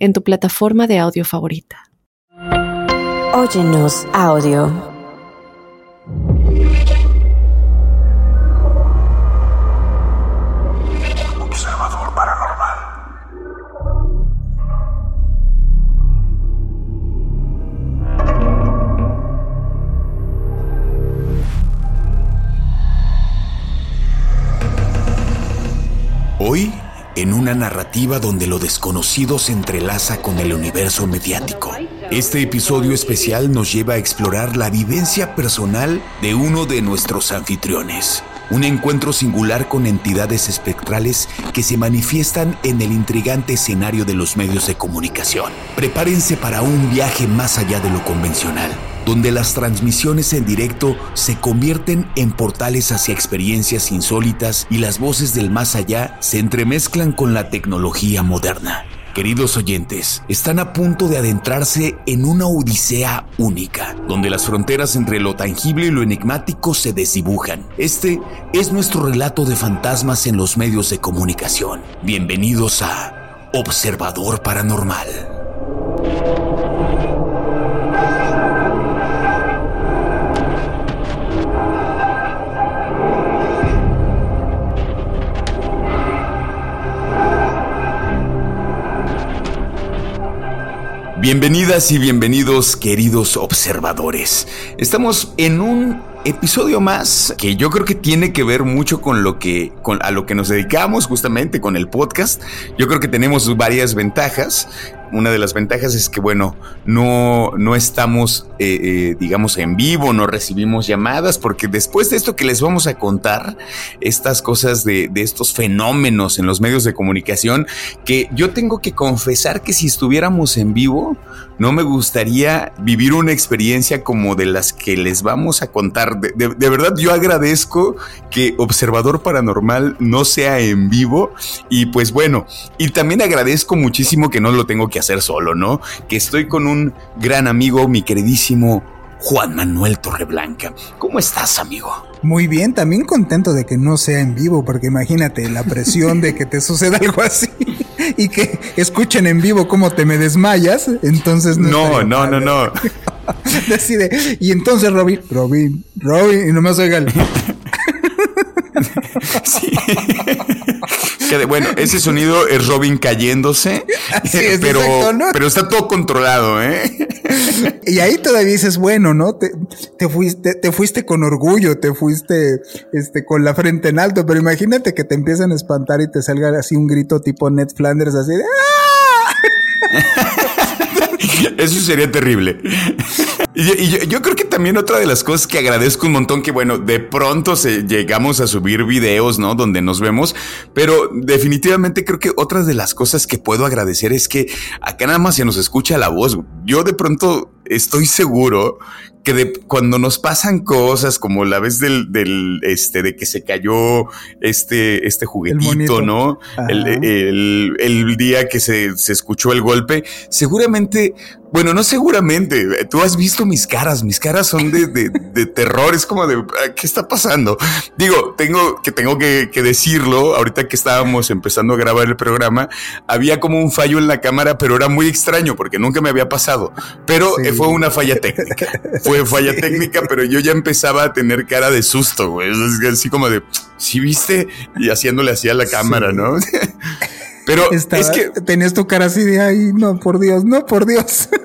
en tu plataforma de audio favorita. Óyenos audio. Observador paranormal. Hoy en una narrativa donde lo desconocido se entrelaza con el universo mediático. Este episodio especial nos lleva a explorar la vivencia personal de uno de nuestros anfitriones. Un encuentro singular con entidades espectrales que se manifiestan en el intrigante escenario de los medios de comunicación. Prepárense para un viaje más allá de lo convencional donde las transmisiones en directo se convierten en portales hacia experiencias insólitas y las voces del más allá se entremezclan con la tecnología moderna. Queridos oyentes, están a punto de adentrarse en una odisea única, donde las fronteras entre lo tangible y lo enigmático se desdibujan. Este es nuestro relato de fantasmas en los medios de comunicación. Bienvenidos a Observador Paranormal. Bienvenidas y bienvenidos queridos observadores. Estamos en un episodio más que yo creo que tiene que ver mucho con lo que con a lo que nos dedicamos justamente con el podcast. Yo creo que tenemos varias ventajas. Una de las ventajas es que, bueno, no, no estamos, eh, eh, digamos, en vivo, no recibimos llamadas, porque después de esto que les vamos a contar, estas cosas de, de estos fenómenos en los medios de comunicación, que yo tengo que confesar que si estuviéramos en vivo, no me gustaría vivir una experiencia como de las que les vamos a contar. De, de, verdad, yo agradezco que Observador Paranormal no sea en vivo. Y pues bueno, y también agradezco muchísimo que no lo tengo que hacer solo, ¿no? Que estoy con un gran amigo, mi queridísimo Juan Manuel Torreblanca. ¿Cómo estás, amigo? Muy bien, también contento de que no sea en vivo, porque imagínate la presión de que te suceda algo así y que escuchen en vivo cómo te me desmayas, entonces no. No, no, no, no. Decide, y entonces Robin, Robin, Robin, y nomás oiga bueno, ese sonido es Robin cayéndose, pero, pero está todo controlado, ¿eh? Y ahí todavía dices, bueno, ¿no? Te, te, fuiste, te fuiste con orgullo, te fuiste este, con la frente en alto, pero imagínate que te empiezan a espantar y te salga así un grito tipo Ned Flanders, así de ¡Ah! Eso sería terrible. Y, yo, creo que también otra de las cosas que agradezco un montón, que bueno, de pronto se, llegamos a subir videos, ¿no? Donde nos vemos, pero definitivamente creo que otra de las cosas que puedo agradecer es que acá nada más se nos escucha la voz. Yo de pronto estoy seguro que de, cuando nos pasan cosas como la vez del, del este, de que se cayó este, este juguetito, ¿no? El, el, el, día que se, se escuchó el golpe, seguramente bueno, no seguramente. Tú has visto mis caras. Mis caras son de, de, de terror. Es como de ah, ¿qué está pasando? Digo, tengo que tengo que, que, decirlo. Ahorita que estábamos empezando a grabar el programa, había como un fallo en la cámara, pero era muy extraño porque nunca me había pasado. Pero eh, fue una falla técnica. fue falla técnica, pero yo ya empezaba a tener cara de susto, güey. Es así como de, ¿sí viste? Y haciéndole así a la cámara, ¿no? Pero es que tenías tu cara así de ay, no, por Dios, no, por Dios.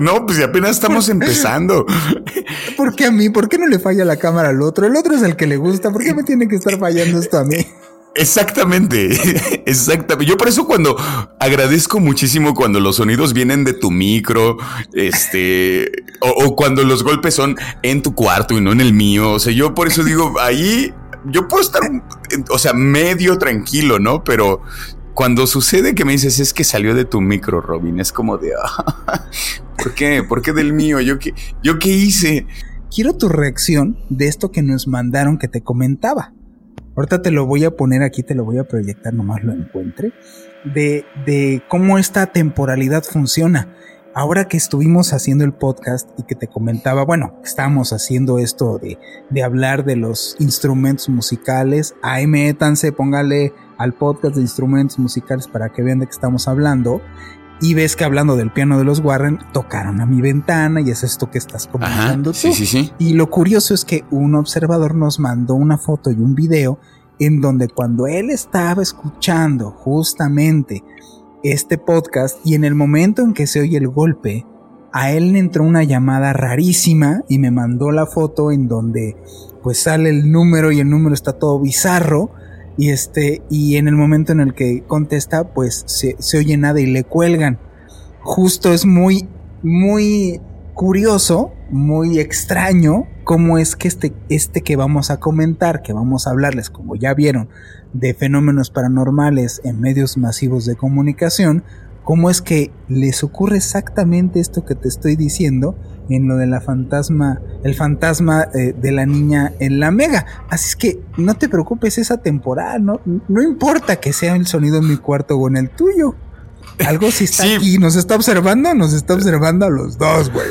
No, pues apenas estamos empezando. ¿Por qué a mí? ¿Por qué no le falla la cámara al otro? El otro es el que le gusta. ¿Por qué me tiene que estar fallando esto a mí? Exactamente, exactamente. Yo por eso cuando agradezco muchísimo cuando los sonidos vienen de tu micro, este, o, cuando los golpes son en tu cuarto y no en el mío. O sea, yo por eso digo, ahí yo puedo estar, o sea, medio tranquilo, ¿no? Pero cuando sucede que me dices es que salió de tu micro, Robin, es como de, ah, ¿por qué? ¿Por qué del mío? ¿Yo qué, ¿Yo qué hice? Quiero tu reacción de esto que nos mandaron que te comentaba. Ahorita te lo voy a poner aquí, te lo voy a proyectar, nomás lo encuentre. De, de cómo esta temporalidad funciona. Ahora que estuvimos haciendo el podcast y que te comentaba, bueno, estamos haciendo esto de, de hablar de los instrumentos musicales, ahí métanse, póngale al podcast de instrumentos musicales para que vean de qué estamos hablando. Y ves que hablando del piano de los Warren, tocaron a mi ventana y es esto que estás comentando tú. Sí, sí, sí. Y lo curioso es que un observador nos mandó una foto y un video en donde cuando él estaba escuchando justamente este podcast y en el momento en que se oye el golpe, a él le entró una llamada rarísima y me mandó la foto en donde pues sale el número y el número está todo bizarro y este, y en el momento en el que contesta, pues se, oye nada y le cuelgan. Justo es muy, muy curioso, muy extraño cómo es que este, este que vamos a comentar, que vamos a hablarles, como ya vieron, de fenómenos paranormales en medios masivos de comunicación, cómo es que les ocurre exactamente esto que te estoy diciendo en lo de la fantasma, el fantasma eh, de la niña en la mega. Así es que no te preocupes, esa temporada, no, no importa que sea el sonido en mi cuarto o en el tuyo. Algo si está aquí, nos está observando, nos está observando a los dos, güey.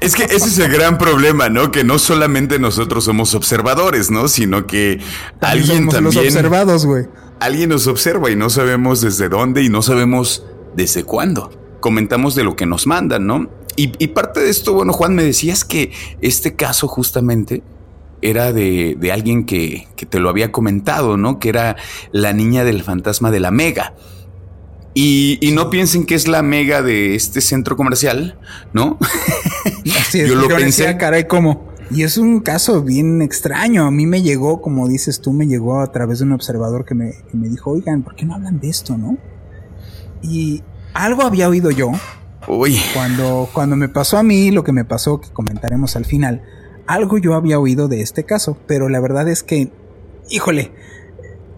Es que ese es el gran problema, ¿no? Que no solamente nosotros somos observadores, ¿no? Sino que alguien también. Los observados, güey. Alguien nos observa y no sabemos desde dónde y no sabemos desde cuándo. Comentamos de lo que nos mandan, ¿no? Y, parte de esto, bueno, Juan, me decías que este caso justamente era de, alguien que, te lo había comentado, ¿no? Que era la niña del fantasma de la Mega. Y, no piensen que es la Mega de este centro comercial, ¿no? Así es, Yo lo pensé. caray, ¿cómo? Y es un caso bien extraño. A mí me llegó, como dices tú, me llegó a través de un observador que me, que me dijo, oigan, ¿por qué no hablan de esto, no? Y algo había oído yo cuando, cuando me pasó a mí, lo que me pasó, que comentaremos al final, algo yo había oído de este caso, pero la verdad es que, híjole,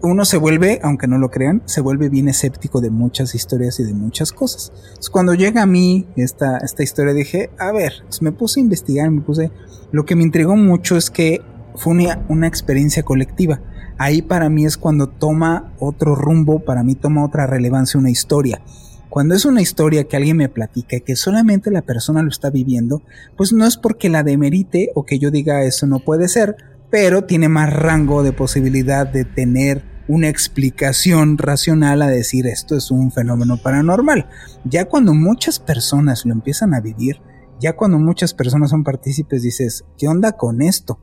uno se vuelve, aunque no lo crean, se vuelve bien escéptico de muchas historias y de muchas cosas. cuando llega a mí esta, esta historia, dije, a ver, me puse a investigar, me puse... Lo que me intrigó mucho es que fue una, una experiencia colectiva. Ahí para mí es cuando toma otro rumbo, para mí toma otra relevancia una historia. Cuando es una historia que alguien me platica y que solamente la persona lo está viviendo, pues no es porque la demerite o que yo diga eso no puede ser, pero tiene más rango de posibilidad de tener una explicación racional a decir esto es un fenómeno paranormal. Ya cuando muchas personas lo empiezan a vivir, ya cuando muchas personas son partícipes, dices, ¿qué onda con esto?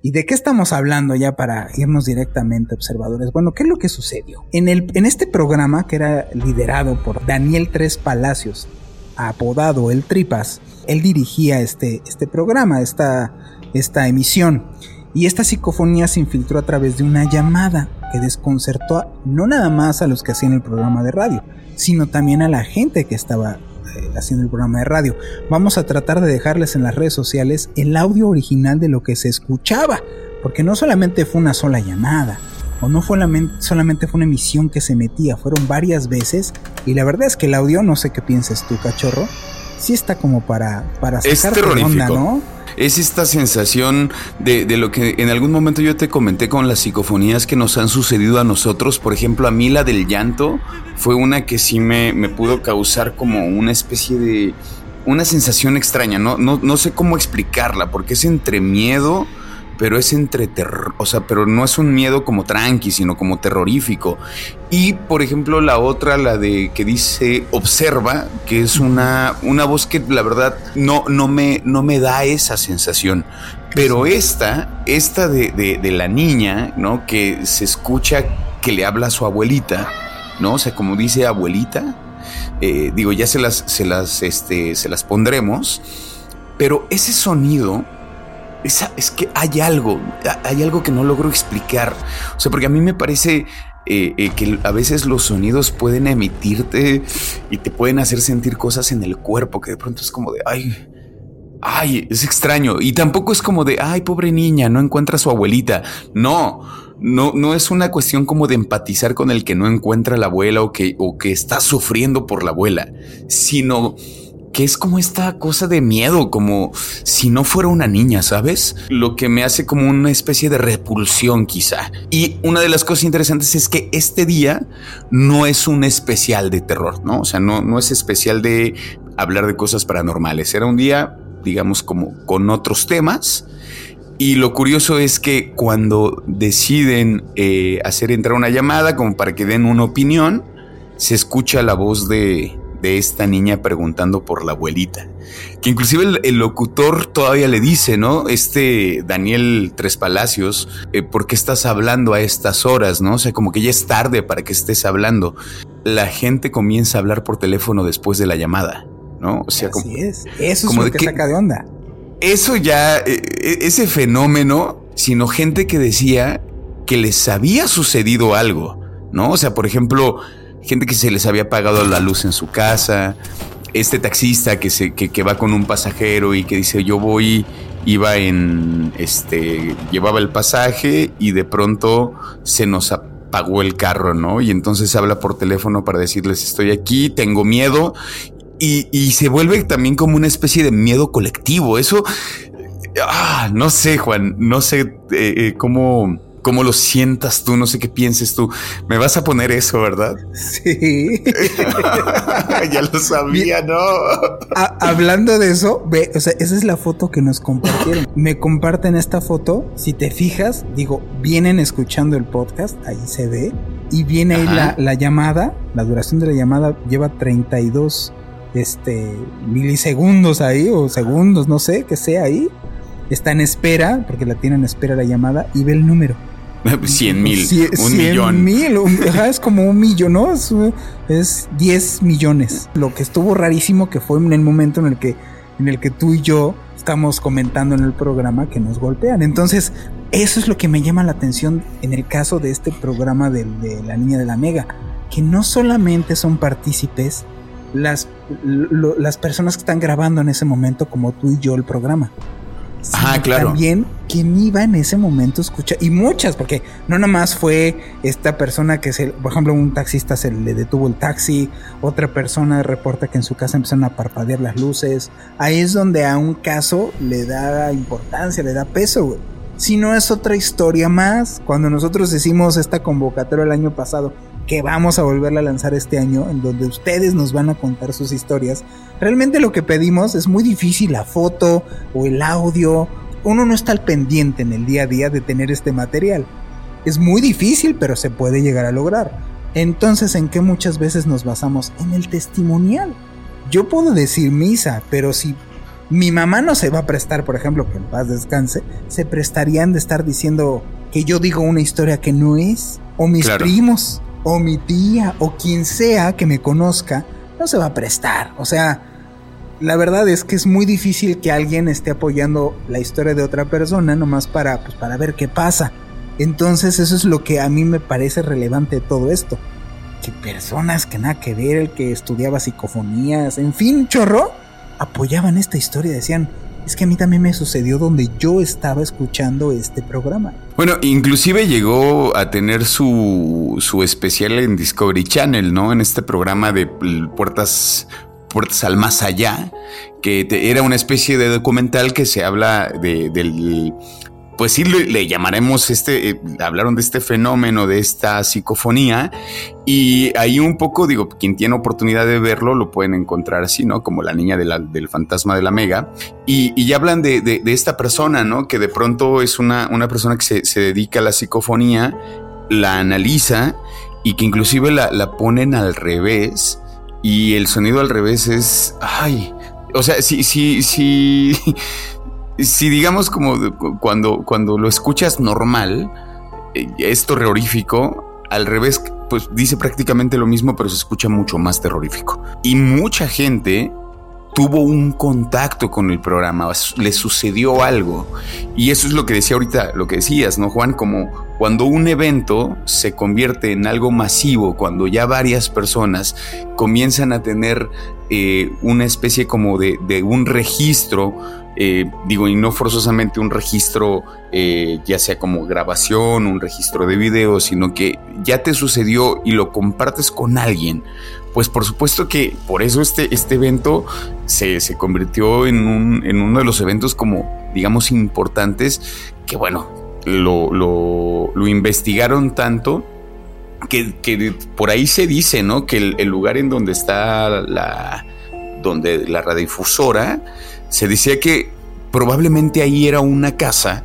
¿Y de qué estamos hablando ya para irnos directamente observadores? Bueno, ¿qué es lo que sucedió? En, el, en este programa que era liderado por Daniel Tres Palacios, apodado El Tripas, él dirigía este, este programa, esta, esta emisión. Y esta psicofonía se infiltró a través de una llamada que desconcertó no nada más a los que hacían el programa de radio, sino también a la gente que estaba eh, haciendo el programa de radio. Vamos a tratar de dejarles en las redes sociales el audio original de lo que se escuchaba, porque no solamente fue una sola llamada, o no fue solamente fue una emisión que se metía, fueron varias veces, y la verdad es que el audio, no sé qué piensas tú, cachorro, sí está como para, para sacar es onda, ¿no? Es esta sensación de, lo que en algún momento yo te comenté con las psicofonías que nos han sucedido a nosotros. Por ejemplo, a mí la del llanto fue una que sí me, me pudo causar como una especie de... una sensación extraña, ¿no? No, no sé cómo explicarla, porque es entre miedo pero es entre terror, o sea, pero no es un miedo como tranqui, sino como terrorífico. Y por ejemplo, la otra, la de que dice observa, que es una, una voz que la verdad no, no, me, no me da esa sensación. Pero esta, esta de, de, la niña, ¿no? Que se escucha que le habla a su abuelita, ¿no? O sea, como dice abuelita, eh, digo, ya se las, se las, este, se las pondremos. Pero ese sonido es, que hay algo, hay algo que no logro explicar. O sea, porque a mí me parece eh, eh, que a veces los sonidos pueden emitirte y te pueden hacer sentir cosas en el cuerpo que de pronto es como de, ay, ay, es extraño. Y tampoco es como de, ay, pobre niña, no encuentra a su abuelita. No, no, no es una cuestión como de empatizar con el que no encuentra a la abuela o que, o que está sufriendo por la abuela, sino que es como esta cosa de miedo, como si no fuera una niña, ¿sabes? Lo que me hace como una especie de repulsión quizá. Y una de las cosas interesantes es que este día no es un especial de terror, ¿no? O sea, no, no es especial de hablar de cosas paranormales. Era un día, digamos, como con otros temas. Y lo curioso es que cuando deciden eh, hacer entrar una llamada como para que den una opinión, se escucha la voz de, de esta niña preguntando por la abuelita. Que inclusive el, locutor todavía le dice, ¿no? Este Daniel Tres Palacios, eh, ¿por qué estás hablando a estas horas, no? O sea, como que ya es tarde para que estés hablando. La gente comienza a hablar por teléfono después de la llamada, ¿no? O sea, Así es. Eso es lo que, saca de onda. Eso ya, eh, eh, ese fenómeno, sino gente que decía que les había sucedido algo, ¿no? O sea, por ejemplo, gente que se les había apagado la luz en su casa, este taxista que, se, que, va con un pasajero y que dice yo voy, iba en, este, llevaba el pasaje y de pronto se nos apagó el carro, ¿no? Y entonces habla por teléfono para decirles estoy aquí, tengo miedo y, y se vuelve también como una especie de miedo colectivo. Eso, ah, no sé, Juan, no sé eh, eh, cómo cómo lo sientas tú, no sé qué pienses tú. Me vas a poner eso, ¿verdad? Sí. ya lo sabía, ¿no? hablando de eso, ve, o sea, esa es la foto que nos compartieron. Me comparten esta foto. Si te fijas, digo, vienen escuchando el podcast, ahí se ve. Y viene ahí la, la, llamada, la duración de la llamada lleva 32 este, milisegundos ahí, o segundos, no sé, que sea ahí. Está en espera, porque la tienen en espera la llamada, y ve el número. 100 mil, un millón. mil, es como un millón, ¿no? Es, 10 millones. Lo que estuvo rarísimo que fue en el momento en el que, en el que tú y yo estamos comentando en el programa que nos golpean. Entonces, eso es lo que me llama la atención en el caso de este programa de, la Niña de la Mega, que no solamente son partícipes las, las personas que están grabando en ese momento como tú y yo el programa, Ajá, claro. También quien iba en ese momento a escuchar, y muchas, porque no nomás fue esta persona que se, por ejemplo, un taxista se le detuvo el taxi, otra persona reporta que en su casa empezaron a parpadear las luces. Ahí es donde a un caso le da importancia, le da peso, güey. Si no es otra historia más, cuando nosotros hicimos esta convocatoria el año pasado, que vamos a volverla a lanzar este año, en donde ustedes nos van a contar sus historias. Realmente lo que pedimos es muy difícil, la foto o el audio. Uno no está al pendiente en el día a día de tener este material. Es muy difícil, pero se puede llegar a lograr. Entonces, ¿en qué muchas veces nos basamos? En el testimonial. Yo puedo decir misa, pero si mi mamá no se va a prestar, por ejemplo, que en paz descanse, se prestarían de estar diciendo que yo digo una historia que no es, o mis primos, o mi tía o quien sea que me conozca, no se va a prestar. O sea, la verdad es que es muy difícil que alguien esté apoyando la historia de otra persona nomás para, pues, para ver qué pasa. Entonces eso es lo que a mí me parece relevante de todo esto. Que personas que nada que ver, el que estudiaba psicofonías, en fin, chorro, apoyaban esta historia, decían, es que a mí también me sucedió donde yo estaba escuchando este programa. Bueno, inclusive llegó a tener su, su especial en Discovery Channel, ¿no? En este programa de puertas al Más Allá, que era una especie de documental que se habla de, del pues sí le, llamaremos este, eh, hablaron de este fenómeno, de esta psicofonía, y ahí un poco, digo, quien tiene oportunidad de verlo lo pueden encontrar así, ¿no? Como la niña del fantasma de la mega, y, y hablan de, esta persona, ¿no? Que de pronto es una, una persona que se, se, dedica a la psicofonía, la analiza, y que inclusive la, la ponen al revés, y el sonido al revés es, ay, o sea, sí, sí, sí si digamos como cuando, cuando lo escuchas normal, eh, es terrorífico, al revés, pues dice prácticamente lo mismo, pero se escucha mucho más terrorífico. Y mucha gente tuvo un contacto con el programa, le sucedió algo. Y eso es lo que decía ahorita, lo que decías, ¿no, Juan? Como cuando un evento se convierte en algo masivo, cuando ya varias personas comienzan a tener eh, una especie como de, de un registro eh, digo, y no forzosamente un registro, eh, ya sea como grabación, un registro de video, sino que ya te sucedió y lo compartes con alguien, pues por supuesto que por eso este, este evento se, convirtió en, un, en uno de los eventos como, digamos, importantes, que bueno, lo, lo, investigaron tanto. Que, que, por ahí se dice, ¿no? Que el, el lugar en donde está la, donde la radiodifusora se decía que probablemente ahí era una casa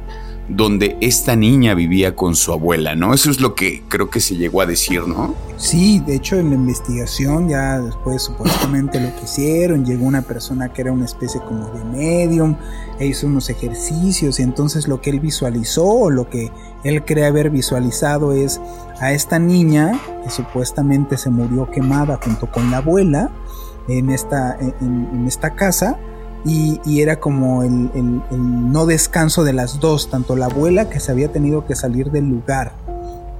donde esta niña vivía con su abuela, ¿no? Eso es lo que creo que se llegó a decir, ¿no? Sí, de hecho en la investigación ya después supuestamente lo que hicieron, llegó una persona que era una especie como de medium, e hizo unos ejercicios y entonces lo que él visualizó o lo que él cree haber visualizado es a esta niña que supuestamente se murió quemada junto con la abuela en esta, en esta casa y, era como el, no descanso de las dos, tanto la abuela que se había tenido que salir del lugar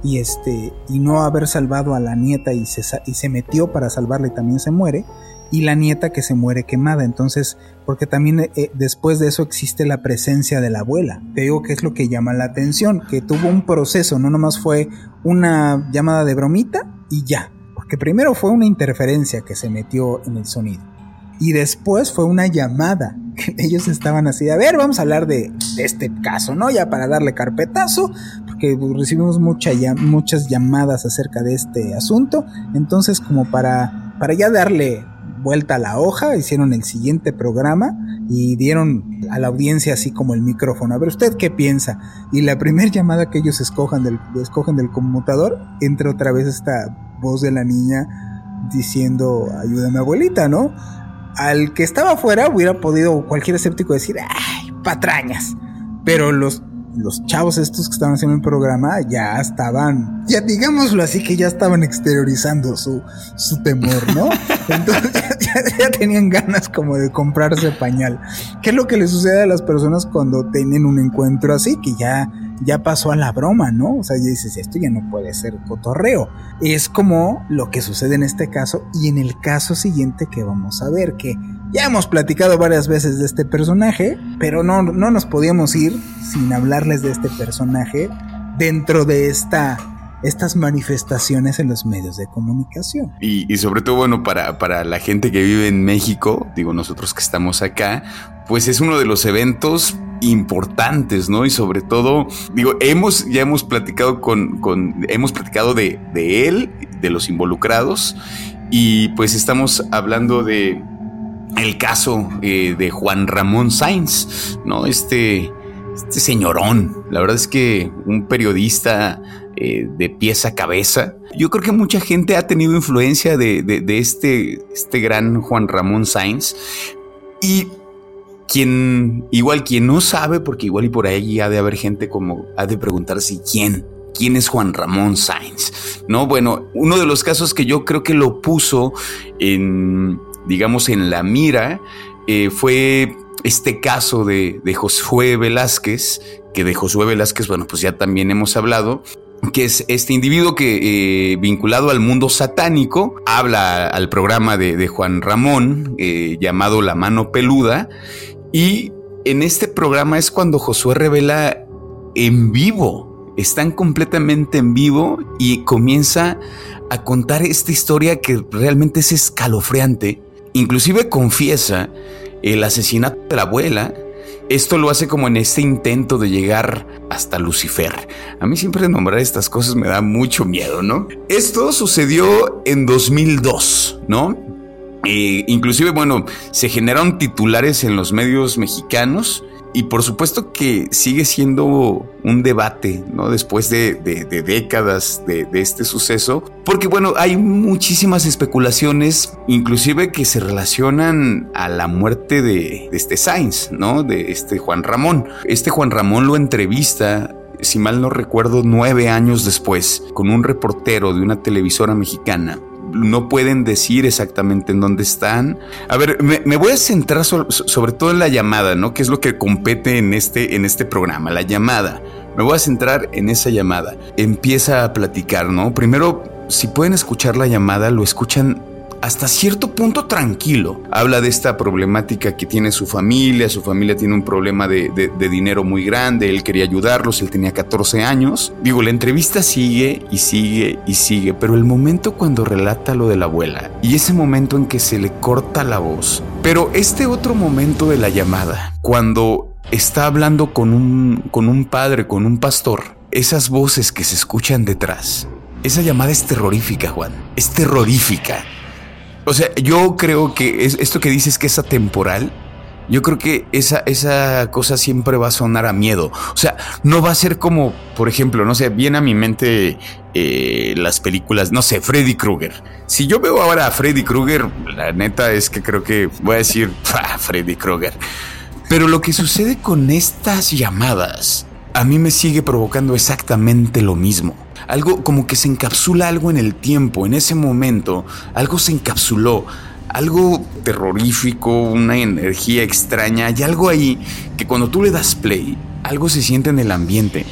y, este, y no haber salvado a la nieta y se, y se metió para salvarla y también se muere, y la nieta que se muere quemada. Entonces, porque también eh, después de eso existe la presencia de la abuela. Te digo que es lo que llama la atención, que tuvo un proceso, no nomás fue una llamada de bromita y ya. Porque primero fue una interferencia que se metió en el sonido y después fue una llamada. Ellos estaban así, a ver, vamos a hablar de, este caso, ¿no? Ya para darle carpetazo, porque recibimos mucha, muchas llamadas acerca de este asunto. Entonces, como para, para ya darle vuelta a la hoja, hicieron el siguiente programa y dieron a la audiencia así como el micrófono. A ver, ¿usted qué piensa? Y la primera llamada que ellos del, escogen del conmutador, entra otra vez esta voz de la niña diciendo, ayúdame abuelita, ¿no? Al que estaba afuera hubiera podido cualquier escéptico decir, ay, patrañas. Pero los, los chavos estos que estaban haciendo el programa ya estaban, ya digámoslo así, que ya estaban exteriorizando su, su temor, ¿no? Entonces ya, tenían ganas como de comprarse pañal. ¿Qué es lo que le sucede a las personas cuando tienen un encuentro así? Que ya ya pasó a la broma, ¿no? O sea, ya dices, esto ya no puede ser cotorreo. Es como lo que sucede en este caso y en el caso siguiente que vamos a ver, que ya hemos platicado varias veces de este personaje, pero no, no nos podíamos ir sin hablarles de este personaje dentro de esta estas manifestaciones en los medios de comunicación. Y, sobre todo, bueno, para, para la gente que vive en México, digo nosotros que estamos acá, pues es uno de los eventos importantes, ¿no? Y sobre todo, digo, hemos, ya hemos platicado con, hemos platicado de, de él, de los involucrados, y pues estamos hablando de el caso eh, de Juan Ramón Sainz, ¿no? Este, este señorón, la verdad es que un periodista eh, de pieza a cabeza. Yo creo que mucha gente ha tenido influencia de, de, este, este gran Juan Ramón Sainz. Y quien, igual quien no sabe, porque igual y por ahí ha de haber gente como, ha de preguntarse quién, quién es Juan Ramón Sainz. No, bueno, uno de los casos que yo creo que lo puso en, digamos, en la mira, eh, fue este caso de, de Josué Velázquez, que de Josué Velázquez, bueno, pues ya también hemos hablado, que es este individuo que eh, vinculado al mundo satánico habla al programa de, Juan Ramón eh, llamado La mano peluda y en este programa es cuando Josué revela en vivo, están completamente en vivo y comienza a contar esta historia que realmente es escalofriante. Inclusive confiesa el asesinato de la abuela. Esto lo hace como en este intento de llegar hasta Lucifer. A mí siempre nombrar estas cosas me da mucho miedo, ¿no? Esto sucedió en 2002, ¿no? Eh, inclusive, bueno, se generaron titulares en los medios mexicanos y por supuesto que sigue siendo un debate, ¿no? Después de, décadas de, este suceso, porque bueno, hay muchísimas especulaciones, inclusive que se relacionan a la muerte de, de este Sainz, ¿no? De este Juan Ramón. Este Juan Ramón lo entrevista si mal no recuerdo, nueve años después, con un reportero de una televisora mexicana no pueden decir exactamente en dónde están. A ver, me, voy a centrar sobre todo en la llamada, ¿no? Que es lo que compete en este, en este programa, la llamada. Me voy a centrar en esa llamada. Empieza a platicar, ¿no? Primero, si pueden escuchar la llamada, lo escuchan hasta cierto punto tranquilo. Habla de esta problemática que tiene su familia, su familia tiene un problema de, dinero muy grande, él quería ayudarlos, él tenía 14 años. Digo, la entrevista sigue y sigue y sigue, pero el momento cuando relata lo de la abuela y ese momento en que se le corta la voz, pero este otro momento de la llamada, cuando está hablando con un, con un padre, con un pastor, esas voces que se escuchan detrás, esa llamada es terrorífica, Juan. Es terrorífica. O sea, yo creo que es, esto que dices que es atemporal, yo creo que esa, esa cosa siempre va a sonar a miedo. O sea, no va a ser como, por ejemplo, no sé, viene a mi mente eh, las películas, no sé, Freddy Krueger. Si yo veo ahora a Freddy Krueger, la neta es que creo que voy a decir, Freddy Krueger. Pero lo que sucede con estas llamadas, a mí me sigue provocando exactamente lo mismo algo como que se encapsula algo en el tiempo, en ese momento, algo se encapsuló, algo terrorífico, una energía extraña, hay algo ahí que cuando tú le das play, algo se siente en el ambiente.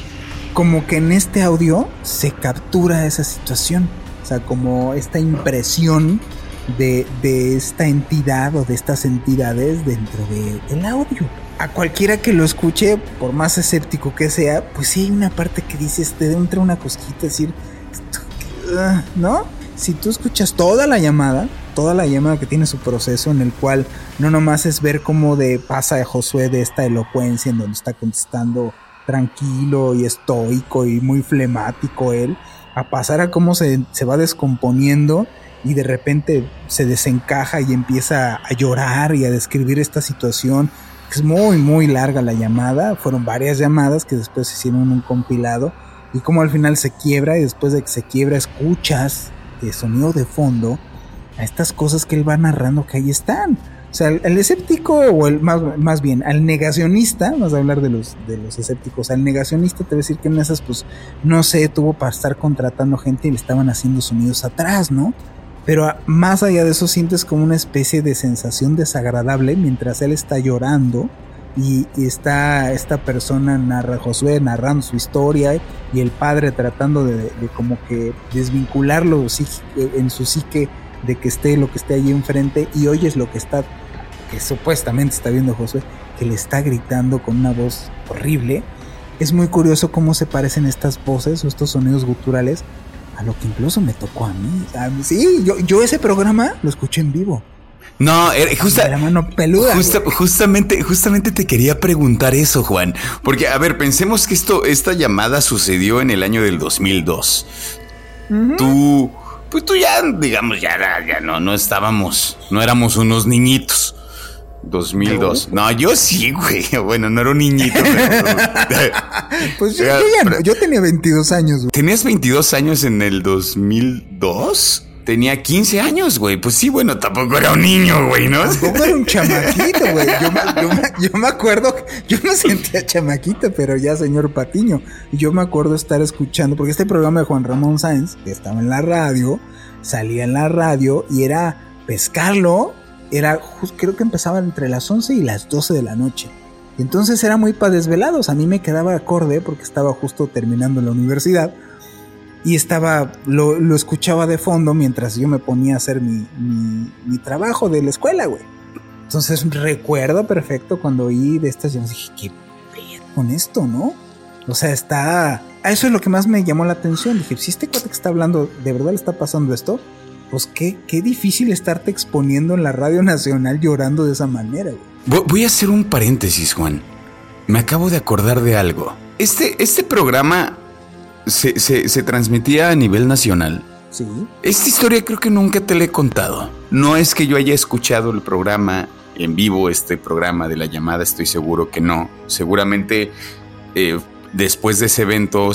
Como que en este audio se captura esa situación, o sea, como esta impresión de, de esta entidad o de estas entidades dentro del audio a cualquiera que lo escuche, por más escéptico que sea, pues sí hay una parte que dices, te entra una cosquita, decir, ah", ¿no? Si tú escuchas toda la llamada, toda la llamada que tiene su proceso en el cual no nomás es ver cómo de pasa a Josué de esta elocuencia en donde está contestando tranquilo y estoico y muy flemático él, a pasar a cómo se, se va descomponiendo y de repente se desencaja y empieza a llorar y a describir esta situación es muy, muy larga la llamada. Fueron varias llamadas que después hicieron un compilado. Y como al final se quiebra y después de que se quiebra escuchas el sonido de fondo a estas cosas que él va narrando que ahí están. O sea, el, escéptico, o el más, más, bien, al negacionista, vamos a hablar de los, de los escépticos, al negacionista te voy a decir que en esas, pues, no sé, tuvo para estar contratando gente y le estaban haciendo sonidos atrás, ¿no? Pero más allá de eso sientes como una especie de sensación desagradable mientras él está llorando y, está esta persona narra Josué narrando su historia y el padre tratando de, como que desvincularlo en su psique de que esté lo que esté allí enfrente y oyes lo que está que supuestamente está viendo Josué que le está gritando con una voz horrible. Es muy curioso cómo se parecen estas voces o estos sonidos guturales a lo que incluso me tocó a mí. sí, yo, yo ese programa lo escuché en vivo. No, era justa, la mano peluda. justamente, justamente te quería preguntar eso, Juan. Porque, a ver, pensemos que esto, esta llamada sucedió en el año del 2002. Tú, pues tú ya, digamos, ya, ya no, no estábamos, no éramos unos niñitos. 2002. No, yo sí, güey. Bueno, no era un niñito. pues yo, ya no. Yo tenía 22 años. Güey. ¿Tenías 22 años en el 2002? Tenía 15 años, güey. Pues sí, bueno, tampoco era un niño, güey, ¿no? Tampoco era un chamaquito, güey. Yo, me acuerdo, yo me sentía chamaquito, pero ya señor Patiño. Yo me acuerdo estar escuchando, porque este programa de Juan Ramón Sáenz, que estaba en la radio, salía en la radio y era pescarlo era, creo que empezaba entre las 11 y las 12 de la noche. Entonces era muy para desvelados. A mí me quedaba acorde porque estaba justo terminando la universidad. Y estaba, lo, escuchaba de fondo mientras yo me ponía a hacer mi, mi, trabajo de la escuela, güey. Entonces recuerdo perfecto cuando oí de estas llamadas. Dije, ¿qué con esto, no? O sea, está. Eso es lo que más me llamó la atención. Dije, si este cuate que está hablando, ¿de verdad le está pasando esto? Pues qué, qué difícil estarte exponiendo en la radio nacional llorando de esa manera. Voy a hacer un paréntesis, Juan. Me acabo de acordar de algo. Este, este programa se, se, transmitía a nivel nacional. Sí. Esta historia creo que nunca te la he contado. No es que yo haya escuchado el programa en vivo, este programa de la llamada, estoy seguro que no. Seguramente eh, después de ese evento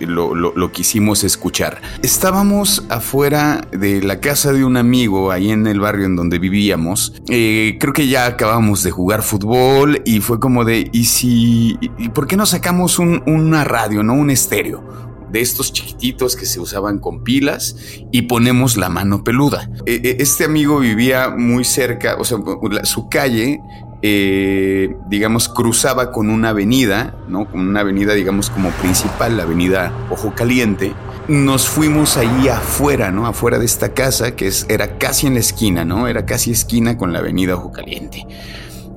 lo, quisimos escuchar. Estábamos afuera de la casa de un amigo ahí en el barrio en donde vivíamos. Eh, creo que ya acabamos de jugar fútbol y fue como de, ¿y si, y por qué no sacamos una radio, no un estéreo? de estos chiquititos que se usaban con pilas y ponemos la mano peluda. E, e, este amigo vivía muy cerca, o sea, su calle eh, digamos, cruzaba con una avenida, ¿no? Con una avenida, digamos, como principal, la avenida Ojo Caliente. nos fuimos ahí afuera, ¿no? Afuera de esta casa, que es, era casi en la esquina, ¿no? Era casi esquina con la avenida Ojo Caliente.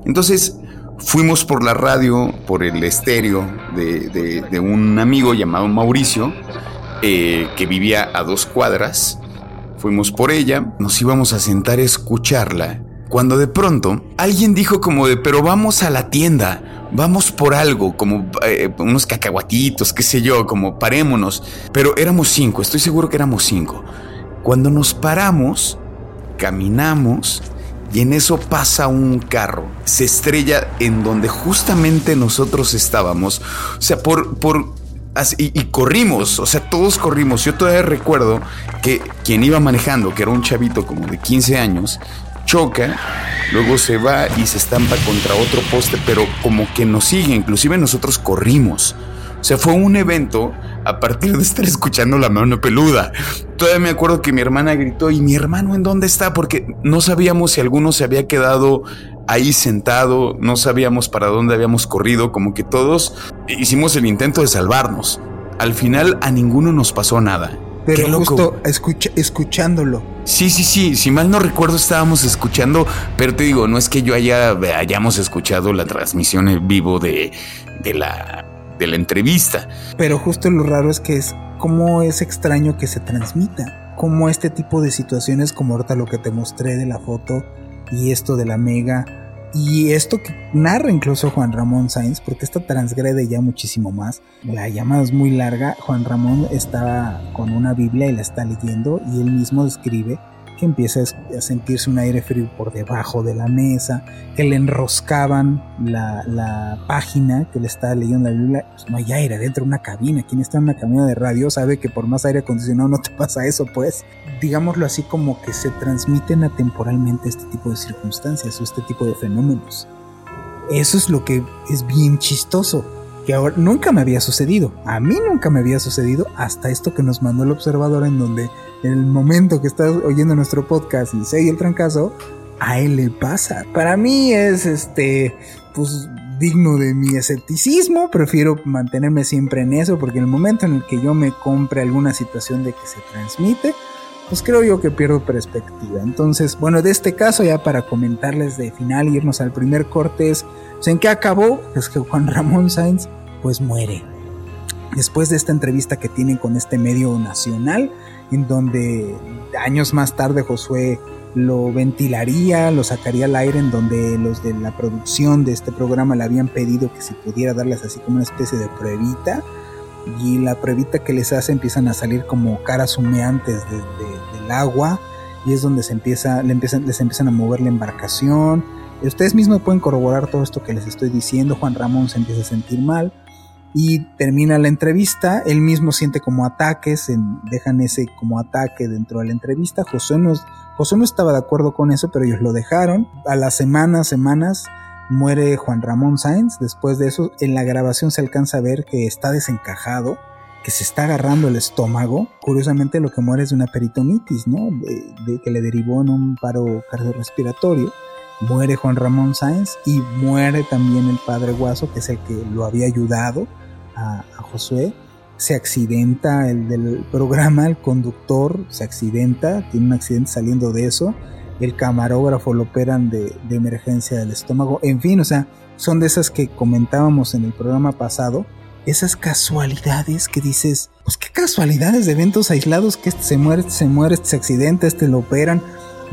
Entonces, fuimos por la radio, por el estéreo de, un amigo llamado Mauricio, eh, que vivía a dos cuadras. Fuimos por ella, nos íbamos a sentar a escucharla, cuando de pronto alguien dijo como de, pero vamos a la tienda, vamos por algo, como eh, unos cacahuatitos, qué sé yo, como parémonos. Pero éramos cinco, estoy seguro que éramos cinco. Cuando nos paramos, caminamos y en eso pasa un carro. Se estrella en donde justamente nosotros estábamos. O sea, por, por y, y, corrimos, o sea, todos corrimos. Yo todavía recuerdo que quien iba manejando, que era un chavito como de 15 años, choca, luego se va y se estampa contra otro poste, pero como que nos sigue, inclusive nosotros corrimos. O sea, fue un evento a partir de estar escuchando la mano peluda. Todavía me acuerdo que mi hermana gritó, ¿y mi hermano en dónde está? Porque no sabíamos si alguno se había quedado ahí sentado, no sabíamos para dónde habíamos corrido, como que todos hicimos el intento de salvarnos. Al final a ninguno nos pasó nada. Pero justo escuchándolo. Sí, sí, sí. Si mal no recuerdo, estábamos escuchando, pero te digo, no es que yo haya, hayamos escuchado la transmisión en vivo de, de la de la entrevista. Pero justo lo raro es que es cómo es extraño que se transmita. Cómo este tipo de situaciones, como ahorita lo que te mostré de la foto y esto de la mega, y esto que narra incluso Juan Ramón Sainz, porque esta transgrede ya muchísimo más. La llamada es muy larga. Juan Ramón está con una Biblia y la está leyendo y él mismo describe que empieza a sentirse un aire frío por debajo de la mesa, que le enroscaban la, página que le estaba leyendo la Biblia, pues no hay aire dentro de una cabina. Quien está en una cabina de radio sabe que por más aire acondicionado no te pasa eso, pues. Digámoslo así como que se transmiten atemporalmente este tipo de circunstancias o este tipo de fenómenos. Eso es lo que es bien chistoso que ahora nunca me había sucedido. A mí nunca me había sucedido hasta esto que nos mandó el observador en donde el momento que estás oyendo nuestro podcast y se el trancazo, a él le pasa. Para mí es este pues digno de mi escepticismo, prefiero mantenerme siempre en eso porque en el momento en el que yo me compre alguna situación de que se transmite, pues creo yo que pierdo perspectiva. Entonces, bueno, de este caso ya para comentarles de final irnos al primer corte es, pues, ¿en qué acabó? Es que Juan Ramón Sainz pues muere. Después de esta entrevista que tienen con este medio nacional, en donde años más tarde Josué lo ventilaría, lo sacaría al aire, en donde los de la producción de este programa le habían pedido que si pudiera darles así como una especie de pruebita, y la pruebita que les hace empiezan a salir como caras humeantes del agua, y es donde se empieza, empiezan, les empiezan a mover la embarcación. Ustedes mismos pueden corroborar todo esto que les estoy diciendo. Juan Ramón se empieza a sentir mal y termina la entrevista, él mismo siente como ataques, dejan ese como ataque dentro de la entrevista, José no, José no estaba de acuerdo con eso, pero ellos lo dejaron, a las semanas, semanas, muere Juan Ramón Sáenz, después de eso en la grabación se alcanza a ver que está desencajado, que se está agarrando el estómago, curiosamente lo que muere es de una peritonitis, ¿no? De, que le derivó en un paro cardiorrespiratorio. Muere Juan Ramón Sáenz y muere también el padre Guaso, que es el que lo había ayudado Josué, se accidenta el del programa, el conductor se accidenta, tiene un accidente saliendo de eso, el camarógrafo lo operan de, de, emergencia del estómago, en fin, o sea, son de esas que comentábamos en el programa pasado, esas casualidades que dices, pues qué casualidades de eventos aislados que este se muere, este se muere, este se accidenta, este lo operan,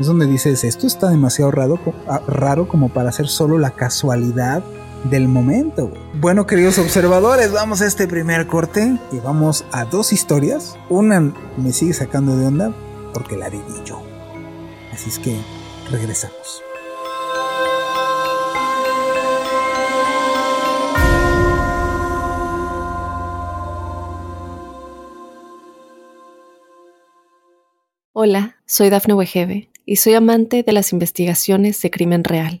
es donde dices, esto está demasiado raro, ah, raro como para ser solo la casualidad del momento. Bueno, queridos observadores, vamos a este primer corte y vamos a dos historias. Una me sigue sacando de onda porque la viví yo. Así es que regresamos. Hola, soy Dafne Wegebe y soy amante de las investigaciones de crimen real.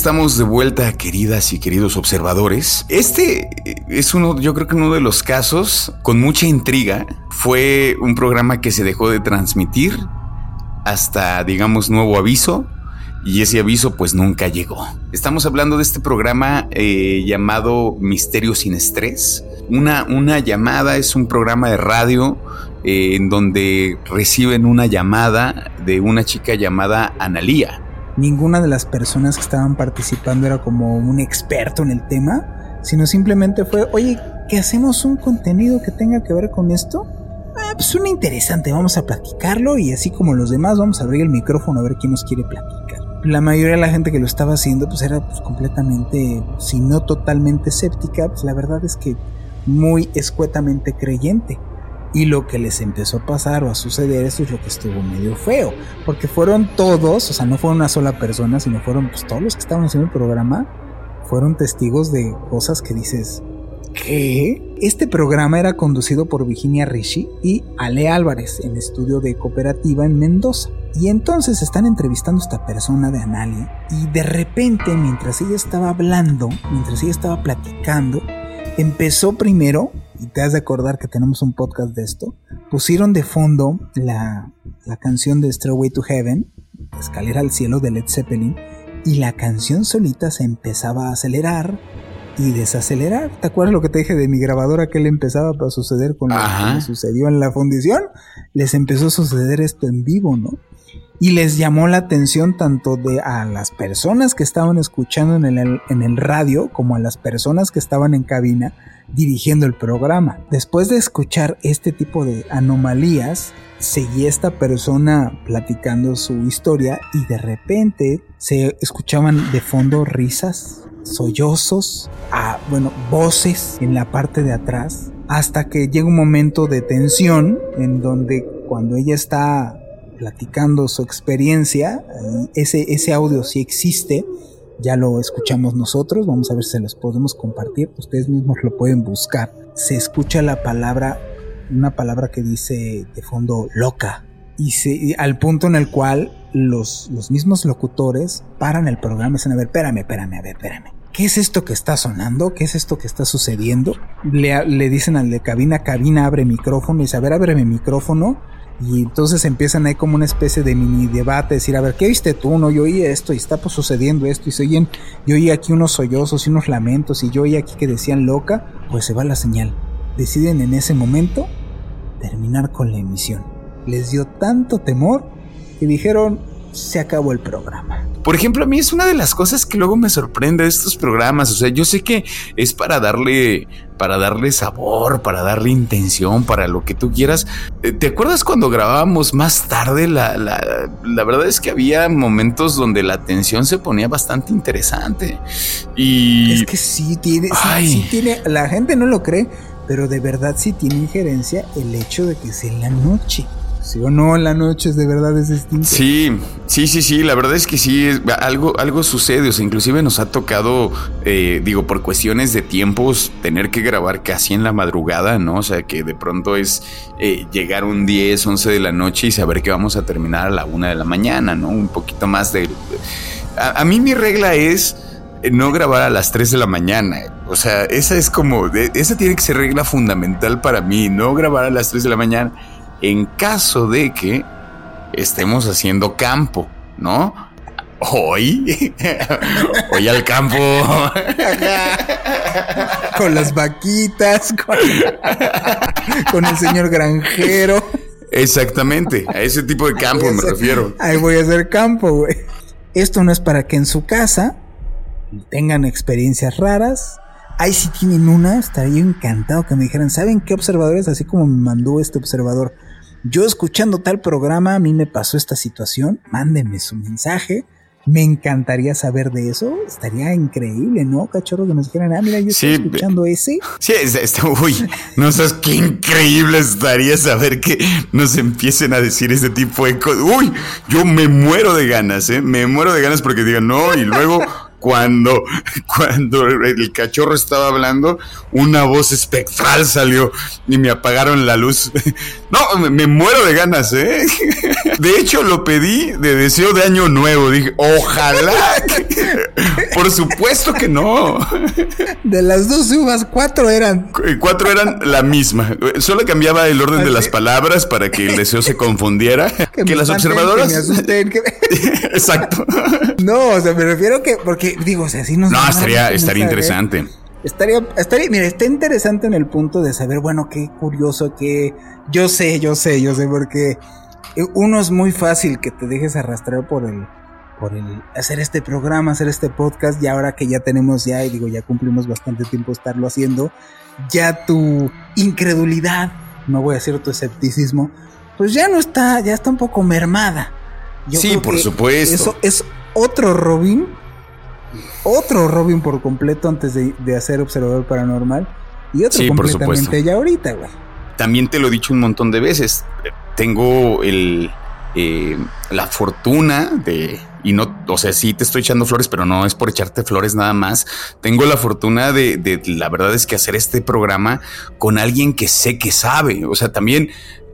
Estamos de vuelta, queridas y queridos observadores. Este es uno, yo creo que uno de los casos con mucha intriga. Fue un programa que se dejó de transmitir hasta, digamos, nuevo aviso. Y ese aviso pues nunca llegó. Estamos hablando de este programa eh, llamado Misterio sin Estrés. Una, una llamada es un programa de radio eh, en donde reciben una llamada de una chica llamada Analía ninguna de las personas que estaban participando era como un experto en el tema, sino simplemente fue, oye, ¿que hacemos un contenido que tenga que ver con esto? Ah, pues suena interesante, vamos a platicarlo y así como los demás vamos a abrir el micrófono a ver quién nos quiere platicar. La mayoría de la gente que lo estaba haciendo pues era pues, completamente, si no totalmente escéptica, pues la verdad es que muy escuetamente creyente. Y lo que les empezó a pasar o a suceder, eso es lo que estuvo medio feo. Porque fueron todos, o sea, no fue una sola persona, sino fueron pues, todos los que estaban haciendo el programa, fueron testigos de cosas que dices, ¿qué? Este programa era conducido por Virginia Rishi y Ale Álvarez en estudio de cooperativa en Mendoza. Y entonces están entrevistando a esta persona de Analia y de repente mientras ella estaba hablando, mientras ella estaba platicando, empezó primero y te has de acordar que tenemos un podcast de esto, pusieron de fondo la, canción de Stairway to Heaven, Escalera al Cielo de Led Zeppelin, y la canción solita se empezaba a acelerar y desacelerar. ¿Te acuerdas lo que te dije de mi grabadora que le empezaba a suceder con lo que sucedió en la fundición? Les empezó a suceder esto en vivo, ¿no? Y les llamó la atención tanto de a las personas que estaban escuchando en el, en el radio como a las personas que estaban en cabina dirigiendo el programa. Después de escuchar este tipo de anomalías, seguía esta persona platicando su historia y de repente se escuchaban de fondo risas, sollozos, a, bueno, voces en la parte de atrás, hasta que llega un momento de tensión en donde cuando ella está platicando su experiencia. Ese, ese audio sí existe, ya lo escuchamos nosotros, vamos a ver si se los podemos compartir, ustedes mismos lo pueden buscar. Se escucha la palabra, una palabra que dice de fondo loca, y, se, al punto en el cual los, los mismos locutores paran el programa y dicen, a ver, espérame, espérame, a ver, espérame. ¿Qué es esto que está sonando? ¿Qué es esto que está sucediendo? Le, le dicen al de cabina, cabina abre micrófono y dice, a ver, abre mi micrófono y entonces empiezan ahí como una especie de mini debate, decir, a ver, ¿qué viste tú? No, yo oí esto y está pues sucediendo esto y se oyen, yo oí aquí unos sollozos y unos lamentos y yo oí aquí que decían loca, pues se va la señal. Deciden en ese momento terminar con la emisión. Les dio tanto temor que dijeron, se acabó el programa. Por ejemplo, a mí es una de las cosas que luego me sorprende de estos programas. O sea, yo sé que es para darle, para darle sabor, para darle intención, para lo que tú quieras. Eh, ¿Te acuerdas cuando grabábamos más tarde? La, la, la verdad es que había momentos donde la tensión se ponía bastante interesante. Y es que sí tiene, sí tiene, la gente no lo cree, pero de verdad sí tiene injerencia el hecho de que sea en la noche. Sí o no, la noche de verdad es distinto. Sí, sí, sí, sí, la verdad es que sí, algo, algo sucede, o sea, inclusive nos ha tocado, eh, digo, por cuestiones de tiempos, tener que grabar casi en la madrugada, ¿no? O sea, que de pronto es eh, llegar un 10, 11 de la noche y saber que vamos a terminar a la 1 de la mañana, ¿no? Un poquito más de... A, mí mi regla es eh, no grabar a las 3 de la mañana. O sea, esa es como, esa tiene que ser regla fundamental para mí, no grabar a las 3 de la mañana en caso de que estemos haciendo campo, ¿no? Hoy, hoy al campo. con las vaquitas, con, el señor granjero. Exactamente, a ese tipo de campo me refiero. Ahí voy a hacer campo, güey. Esto no es para que en su casa tengan experiencias raras. Ahí si tienen una, estaría encantado que me dijeran, ¿saben qué observadores? Así como me mandó este observador yo escuchando tal programa, a mí me pasó esta situación, mándenme su mensaje Me encantaría saber de eso. Estaría increíble, ¿no, cachorro? Que nos dijeran, ah, mira, yo estoy escuchando ese. Sí, está, uy, no sabes qué increíble estaría saber que nos empiecen a decir ese tipo de cosas. Uy, yo me muero de ganas, ¿eh? Me muero de ganas porque digan, no, y luego cuando, cuando el cachorro estaba hablando, una voz espectral salió y me apagaron la luz. No, me, muero de ganas, ¿eh? De hecho, lo pedí de deseo de año nuevo. Dije, ojalá. Por supuesto que no. De las dos uvas, cuatro eran. Cuatro eran la misma. Solo cambiaba el orden de las palabras para que el deseo se confundiera. Que, las observadoras. Exacto. No, o sea, me refiero que, porque digo, o sea, si nos. No, estaría, estaría interesante. Estaría, estaría, mira, está interesante en el punto de saber, bueno, qué curioso, que yo sé, yo sé, yo sé, porque uno es muy fácil que te dejes arrastrar por el, por el hacer este programa, hacer este podcast, y ahora que ya tenemos ya, y digo, ya cumplimos bastante tiempo estarlo haciendo, ya tu incredulidad, no voy a decir tu escepticismo, pues ya no está, ya está un poco mermada. sí, por supuesto. Eso es otro Robin otro Robin por completo antes de, hacer Observador Paranormal y otro completamente ya ahorita, güey. También te lo he dicho un montón de veces. Tengo el, eh, la fortuna de, y no, o sea, sí te estoy echando flores, pero no es por echarte flores nada más. Tengo la fortuna de, de, la verdad es que hacer este programa con alguien que sé que sabe. O sea, también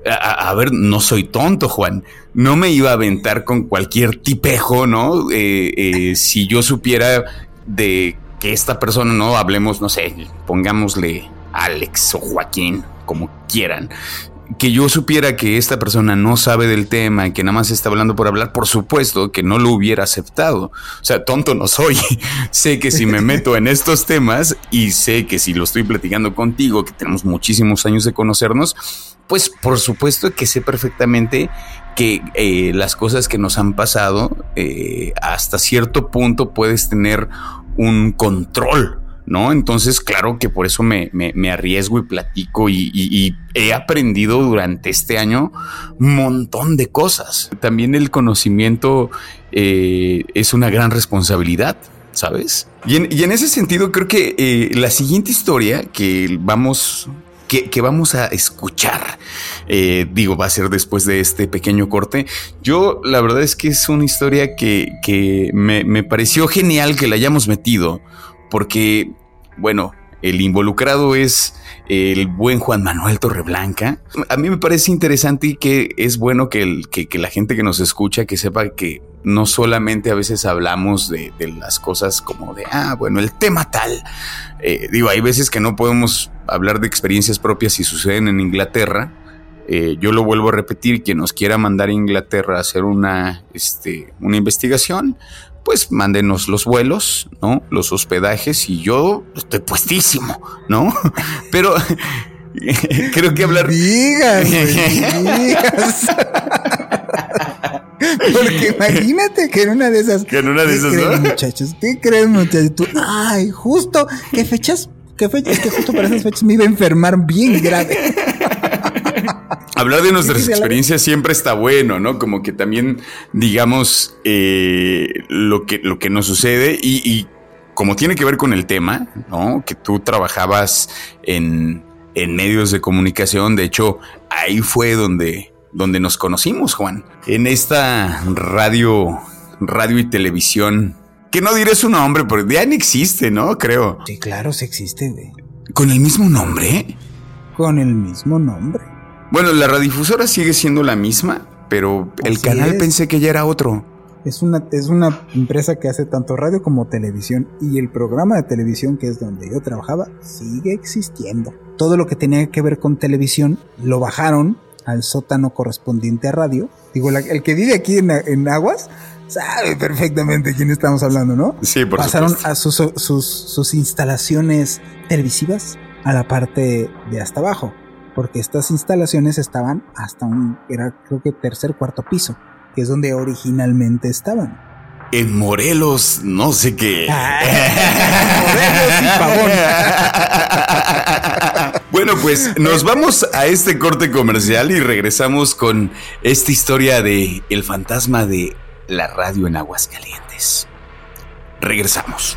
a, ver, no soy tonto, Juan. No me iba a aventar con cualquier tipejo, ¿no? Eh, eh, si yo supiera de que esta persona, no hablemos, no sé, pongámosle Alex o Joaquín, como quieran que yo supiera que esta persona no sabe del tema, y que nada más está hablando por hablar, por supuesto que no lo hubiera aceptado. O sea, tonto no soy. sé que si me meto en estos temas y sé que si lo estoy platicando contigo, que tenemos muchísimos años de conocernos, pues por supuesto que sé perfectamente que eh, las cosas que nos han pasado, eh, hasta cierto punto puedes tener un control ¿no? Entonces, claro que por eso me, arriesgo y platico y, he aprendido durante este año un montón de cosas. También el conocimiento eh, es una gran responsabilidad. ¿Sabes? Y en, ese sentido creo que la siguiente historia que vamos que, vamos a escuchar. Eh, digo, va a ser después de este pequeño corte. Yo, la verdad es que es una historia que, me, me, pareció genial que la hayamos metido, porque, bueno, el involucrado es el buen Juan Manuel Torreblanca. A mí me parece interesante y que es bueno que, que, la gente que nos escucha que sepa que no solamente a veces hablamos de, las cosas como de, ah, bueno, el tema tal. Eh, digo, hay veces que no podemos hablar de experiencias propias si suceden en Inglaterra. Eh, yo lo vuelvo a repetir, quien nos quiera mandar a Inglaterra a hacer una, este, una investigación, pues mándenos los vuelos, ¿no? Los hospedajes y yo estoy puestísimo, ¿no? Pero creo que hablar... Digas, digas. Porque imagínate que en una de esas... Que en una de esas, ¿no? muchachos? ¿Qué creen, muchachos? ay, justo, ¿qué fechas? ¿Qué fechas? Es que justo para esas fechas me iba a enfermar bien grave. Hablar de nuestras experiencias siempre está bueno, ¿no? Como que también digamos eh, lo, que, lo que nos sucede y, como tiene que ver con el tema, ¿no? Que tú trabajabas en, en medios de comunicación, de hecho, ahí fue donde, donde nos conocimos, Juan. En esta radio, radio y televisión, que no diré su nombre, porque ya no existe, ¿no? Creo. Sí, claro, sí existe, güey. ¿Con el mismo nombre? Con el mismo nombre. Bueno, la radiodifusora sigue siendo la misma, pero el canal pensé que ya era otro. Es una, es una empresa que hace tanto radio como televisión y el programa de televisión que es donde yo trabajaba sigue existiendo. Todo lo que tenía que ver con televisión lo bajaron al sótano correspondiente a radio. Digo, el que vive aquí en, Aguas sabe perfectamente quién estamos hablando, ¿no? Sí, por Pasaron a sus, sus, sus instalaciones televisivas a la parte de hasta abajo porque estas instalaciones estaban hasta un, era creo que tercer, cuarto piso, que es donde originalmente estaban. En Morelos, no sé qué. Ah, bueno, pues nos vamos a este corte comercial y regresamos con esta historia de el fantasma de la radio en Aguascalientes. Regresamos.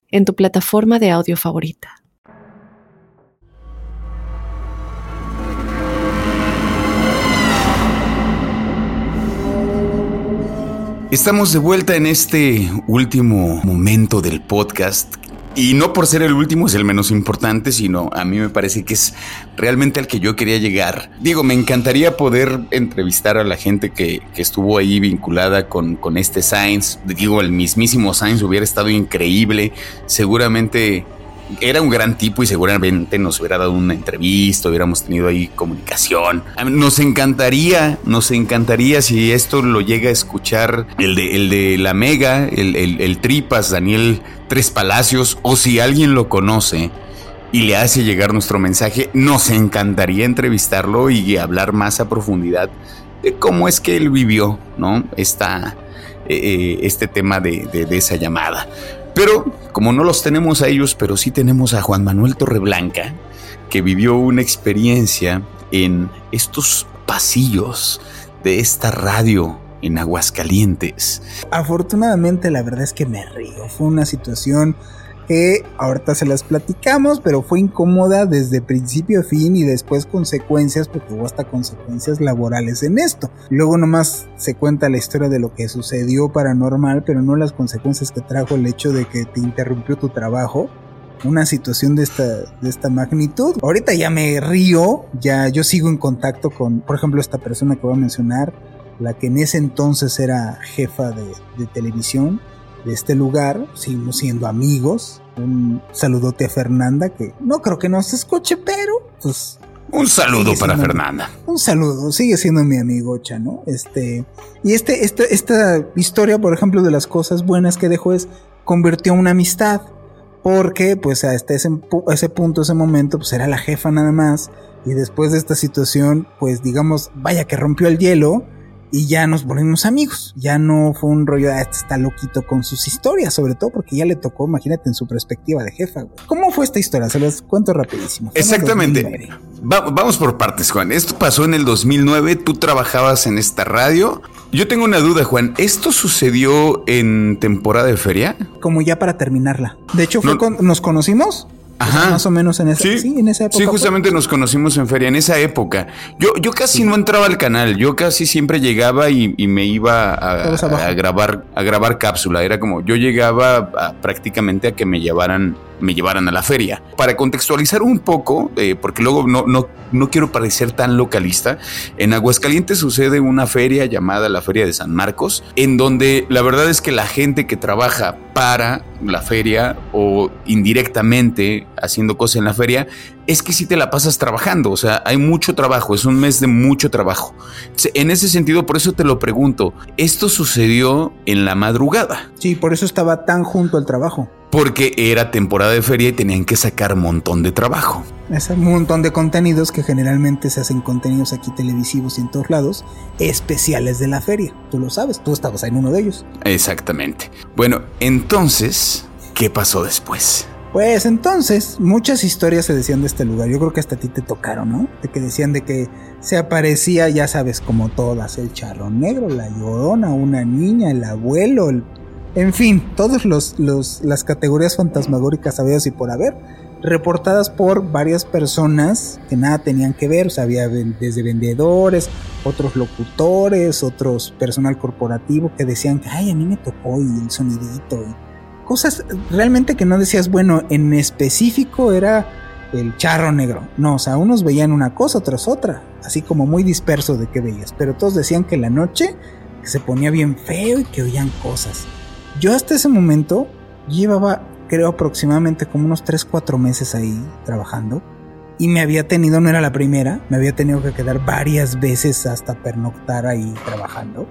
en tu plataforma de audio favorita. Estamos de vuelta en este último momento del podcast y no por ser el último es el menos importante, sino a mí me parece que es realmente al que yo quería llegar. Digo, me encantaría poder entrevistar a la gente que, estuvo ahí vinculada con, con este Science. Digo, el mismísimo Science hubiera estado increíble. Seguramente era un gran tipo y seguramente nos hubiera dado una entrevista, hubiéramos tenido ahí comunicación. Nos encantaría, nos encantaría si esto lo llega a escuchar el de, el de la Mega, el, el Tripas, Daniel Tres Palacios, o si alguien lo conoce y le hace llegar nuestro mensaje, nos encantaría entrevistarlo y hablar más a profundidad de cómo es que él vivió, ¿no? Esta, eh, eh, este tema de, de esa llamada. Pero como no los tenemos a ellos, pero sí tenemos a Juan Manuel Torreblanca, que vivió una experiencia en estos pasillos de esta radio en Aguascalientes. Afortunadamente la verdad es que me río. Fue una situación que ahorita se las platicamos, pero fue incómoda desde principio a fin y después consecuencias, porque hubo hasta consecuencias laborales en esto. Luego nomás se cuenta la historia de lo que sucedió paranormal, pero no las consecuencias que trajo el hecho de que te interrumpió tu trabajo una situación de esta, de esta magnitud. Ahorita ya me río, ya yo sigo en contacto con, por ejemplo, esta persona que voy a mencionar, la que en ese entonces era jefa de, de televisión de este lugar, seguimos siendo amigos. Un saludote a Fernanda, que no creo que nos escuche, pero pues... Un saludo para Fernanda. Un saludo, sigue siendo mi amigocha, ¿no? Este, y este, este, esta historia, por ejemplo, de las cosas buenas que dejó es, convirtió una amistad, porque pues hasta ese, ese punto, ese momento, pues era la jefa nada más, y después de esta situación, pues digamos, vaya que rompió el hielo, y ya nos volvimos amigos. Ya no fue un rollo de ah, este está loquito con sus historias, sobre todo porque ya le tocó, imagínate, en su perspectiva de jefa. ¿Cómo fue esta historia? Se los cuento rapidísimo. Exactamente. vamos por partes, Juan. Esto pasó en el 2009, tú trabajabas en esta radio. Yo tengo una duda, Juan. ¿Esto sucedió en temporada de feria? Como ya para terminarla. De hecho, fue nos conocimos Ajá. más o menos en esa, sí, en esa época. Sí, justamente nos conocimos en feria, en esa época. Yo, yo casi no entraba al canal, yo casi siempre llegaba y, me iba a, grabar, a grabar cápsula. Era como, yo llegaba prácticamente a que me llevaran me llevaran a la feria. Para contextualizar un poco, eh, porque luego no, no, no quiero parecer tan localista, en Aguascalientes sucede una feria llamada la Feria de San Marcos, en donde la verdad es que la gente que trabaja para la feria o indirectamente haciendo cosas en la feria, es que si te la pasas trabajando, o sea, hay mucho trabajo, es un mes de mucho trabajo. En ese sentido, por eso te lo pregunto, ¿esto sucedió en la madrugada? Sí, por eso estaba tan junto al trabajo porque era temporada de feria y tenían que sacar un montón de trabajo. Es un montón de contenidos que generalmente se hacen contenidos aquí televisivos y en todos lados, especiales de la feria. Tú lo sabes, tú estabas en uno de ellos. Exactamente. Bueno, entonces, ¿qué pasó después? Pues entonces, muchas historias se decían de este lugar. Yo creo que hasta a ti te tocaron, ¿no? De que decían de que se aparecía, ya sabes, como todas, el charro negro, la llorona, una niña, el abuelo, el en fin, todas los, las categorías fantasmagóricas habidas y por haber, reportadas por varias personas que nada tenían que ver, o sea, había desde vendedores, otros locutores, otros personal corporativo que decían que, ay, a mí me tocó y el sonidito, y cosas realmente que no decías, bueno, en específico era el charro negro, no, o sea, unos veían una cosa, otros otra, así como muy disperso de qué veías, pero todos decían que la noche se ponía bien feo y que oían cosas. Yo hasta ese momento llevaba creo aproximadamente como unos 3, 4 meses ahí trabajando. Y me había tenido, no era la primera, me había tenido que quedar varias veces hasta pernoctar ahí trabajando.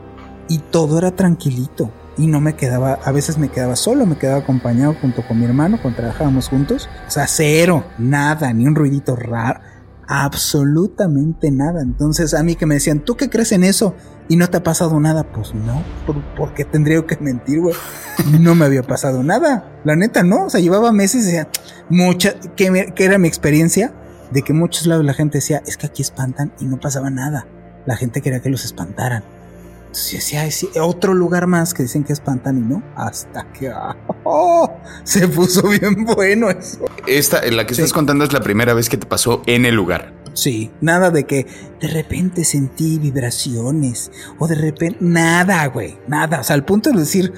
Y todo era tranquilito. Y no me quedaba, a veces me quedaba solo, me quedaba acompañado junto con mi hermano cuando trabajábamos juntos. O sea, cero, nada, ni un ruidito raro absolutamente nada. Entonces a mí que me decían, ¿tú qué crees en eso? Y no te ha pasado nada. Pues no, ¿por, qué tendría que mentir, güey? No me había pasado nada. La neta, no. O sea, llevaba meses y decía, mucha, que, era mi experiencia, de que muchos lados la gente decía, es que aquí espantan y no pasaba nada. La gente quería que los espantaran. Entonces decía, otro lugar más que dicen que espantan y no. Hasta que oh, se puso bien bueno eso. Esta, la que estás contando es la primera vez que te pasó en el lugar. Sí, nada de que de repente sentí vibraciones o de repente nada, güey, nada. O sea, al punto de decir,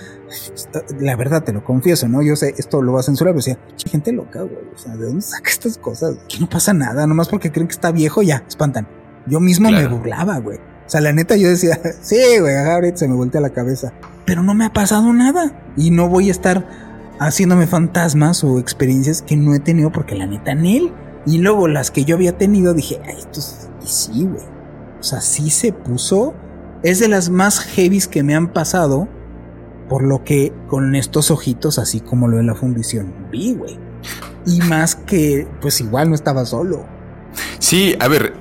la verdad te lo confieso, ¿no? Yo sé, esto lo va a censurar, pero decía, gente loca, güey. O sea, ¿de dónde saca estas cosas? Que no pasa nada, nomás porque creen que está viejo, ya, espantan. Yo mismo me burlaba, güey. O sea, la neta yo decía, sí, güey, ahorita se me voltea la cabeza. Pero no me ha pasado nada. Y no voy a estar haciéndome fantasmas o experiencias que no he tenido porque la neta en él. Y luego las que yo había tenido dije, ay, esto sí, güey. O sea, sí se puso. Es de las más heavies que me han pasado. Por lo que con estos ojitos, así como lo de la fundición, vi, güey. Y más que, pues igual no estaba solo. Sí, a ver,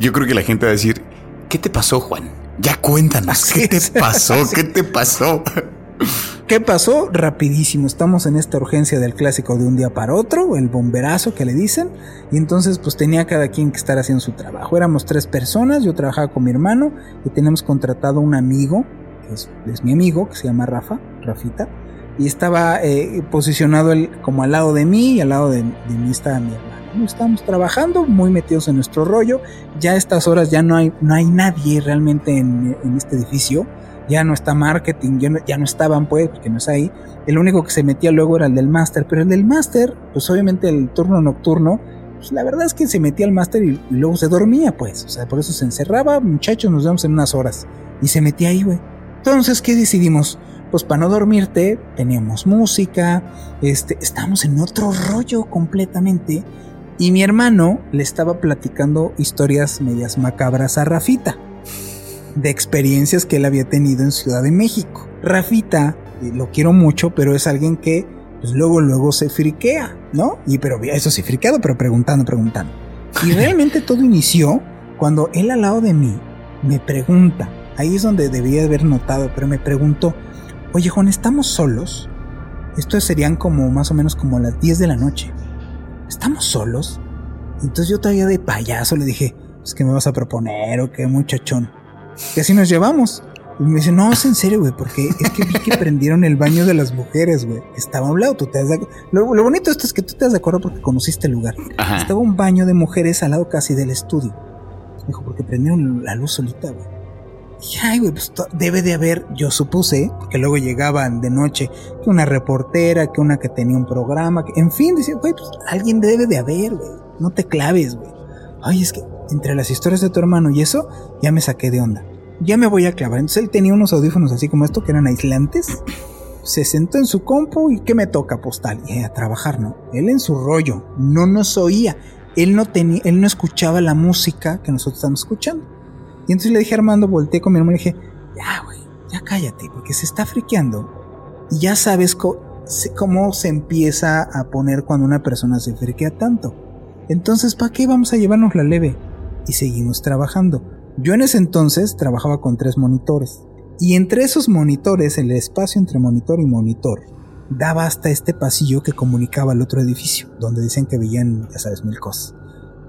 yo creo que la gente va a decir, ¿Qué te pasó, Juan? Ya cuéntanos, ¿qué te pasó? ¿Qué te pasó? ¿Qué pasó? Rapidísimo, estamos en esta urgencia del clásico de un día para otro, el bomberazo que le dicen, y entonces pues tenía cada quien que estar haciendo su trabajo. Éramos tres personas, yo trabajaba con mi hermano y teníamos contratado un amigo, que es, mi amigo, que se llama Rafa, Rafita, y estaba eh, posicionado él como al lado de mí y al lado de, mí estaba mi hermano estamos trabajando, muy metidos en nuestro rollo. Ya a estas horas ya no hay, no hay nadie realmente en, este edificio. Ya no está marketing, ya no, no estaban pues, porque no es ahí. El único que se metía luego era el del máster, pero el del máster, pues obviamente el turno nocturno, pues la verdad es que se metía al máster y, luego se dormía, pues. O sea, por eso se encerraba, muchachos, nos vemos en unas horas. Y se metía ahí, güey. Entonces, ¿qué decidimos? Pues para no dormirte, teníamos música, este, estamos en otro rollo completamente. Y mi hermano le estaba platicando historias medias macabras a Rafita, de experiencias que él había tenido en Ciudad de México. Rafita, lo quiero mucho, pero es alguien que pues, luego, luego se friquea, ¿no? Y pero eso sí, friqueado, pero preguntando, preguntando. Y realmente todo inició cuando él al lado de mí me pregunta, ahí es donde debía haber notado, pero me preguntó, oye Juan, ¿estamos solos? Esto serían como más o menos como las 10 de la noche. ¿estamos solos? Entonces yo todavía de payaso le dije, ¿es que me vas a proponer o qué muchachón? Que así nos llevamos. Y me dice, no, es en serio, güey, porque es que vi que prendieron el baño de las mujeres, güey. Estaba a un lado, tú te das de lo, lo, bonito de esto es que tú te das de acuerdo porque conociste el lugar. Estaba un baño de mujeres al lado casi del estudio. Dijo, porque prendieron la luz solita, güey. Y ay, güey, pues debe de haber, yo supuse, que luego llegaban de noche, que una reportera, que una que tenía un programa, que, en fin, decía, güey, pues alguien debe de haber, güey, no te claves, güey. Ay, es que entre las historias de tu hermano y eso, ya me saqué de onda. Ya me voy a clavar. Entonces él tenía unos audífonos así como esto, que eran aislantes. Se sentó en su compu y ¿qué me toca? Postal. Y a trabajar, ¿no? Él en su rollo, no nos oía. Él no tenía, él no escuchaba la música que nosotros estábamos escuchando. Y entonces le dije a Armando, volteé con mi hermano y le dije, ya, güey, ya cállate, porque se está friqueando. Y ya sabes cómo se empieza a poner cuando una persona se friquea tanto. Entonces, ¿para qué vamos a llevarnos la leve? Y seguimos trabajando. Yo en ese entonces trabajaba con tres monitores. Y entre esos monitores, el espacio entre monitor y monitor, daba hasta este pasillo que comunicaba al otro edificio, donde dicen que veían, ya sabes, mil cosas.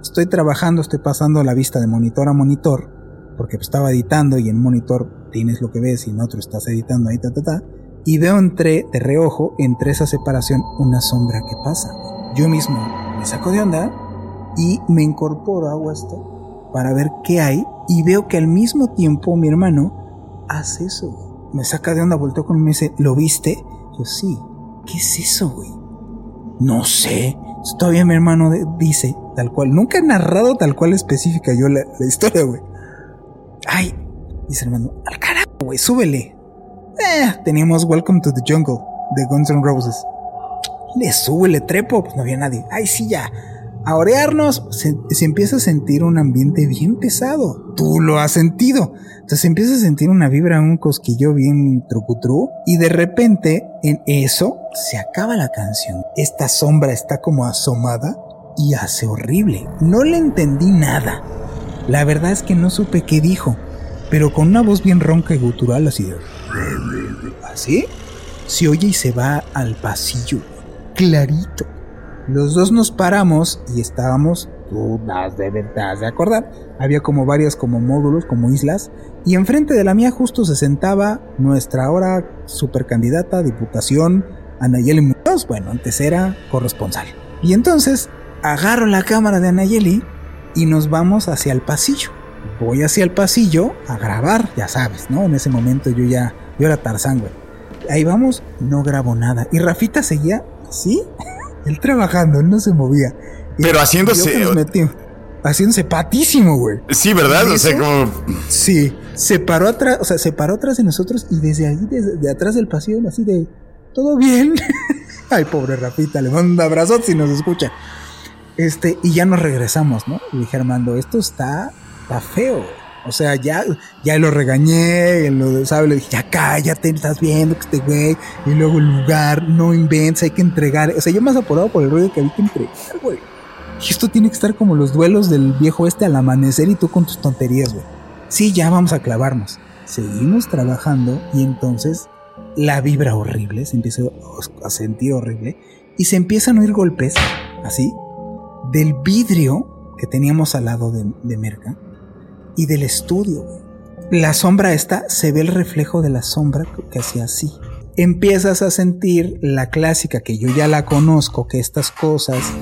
Estoy trabajando, estoy pasando la vista de monitor a monitor, porque estaba editando y en monitor tienes lo que ves y en otro estás editando ahí, ta, ta, ta. Y veo entre, de reojo, entre esa separación, una sombra que pasa. Yo mismo me saco de onda y me incorporo a esto para ver qué hay y veo que al mismo tiempo mi hermano hace eso. Me saca de onda, volteó conmigo y me dice, ¿lo viste? Yo sí. ¿Qué es eso, güey? No sé. Todavía mi hermano dice, tal cual. Nunca he narrado tal cual específica yo la, historia, güey. Ay, dice hermano, al carajo, güey, súbele. Eh, teníamos Welcome to the Jungle de Guns N' Roses. Le subo, le trepo, pues no había nadie. Ay, sí, ya. A orearnos, se, empieza a sentir un ambiente bien pesado. Tú lo has sentido. Entonces empieza a sentir una vibra, un cosquillo bien trucutru. Y de repente, en eso, se acaba la canción. Esta sombra está como asomada y hace horrible. No le entendí nada. La verdad es que no supe qué dijo, pero con una voz bien ronca y gutural así de... ¿Así? Se oye y se va al pasillo, clarito. Los dos nos paramos y estábamos, tú das de verdad de acordar, había como varias como módulos, como islas, y enfrente de la mía justo se sentaba nuestra ahora supercandidata diputación, Anayeli Muñoz, bueno, antes era corresponsal. Y entonces agarro la cámara de Anayeli y nos vamos hacia el pasillo. Voy hacia el pasillo a grabar, ya sabes, ¿no? En ese momento yo ya, yo era Tarzán, güey. Ahí vamos, no grabo nada. Y Rafita seguía así, él trabajando, él no se movía. Pero haciéndose... haciéndose patísimo, güey. Sí, ¿verdad? O sea, como... Sí, se paró atrás, o sea, se paró atrás de nosotros y desde ahí, desde de atrás del pasillo, así de... ¿Todo bien? Ay, pobre Rafita, le mando un abrazo si nos escucha. Este, y ya nos regresamos, ¿no? Y dije, Armando, esto está, está feo. O sea, ya, ya lo regañé, lo, ¿sabes? Le dije, ya cállate, estás viendo que este güey, y luego el lugar, no inventes, hay que entregar. O sea, yo más apurado por el rollo que había que entregar, güey. Y esto tiene que estar como los duelos del viejo este al amanecer y tú con tus tonterías, güey. Sí, ya vamos a clavarnos. Seguimos trabajando y entonces la vibra horrible, se empieza a sentir horrible y se empiezan a oír golpes, así, del vidrio que teníamos al lado de, Merca y del estudio. La sombra esta se ve el reflejo de la sombra que hacía así. Empiezas a sentir la clásica que yo ya la conozco, que estas cosas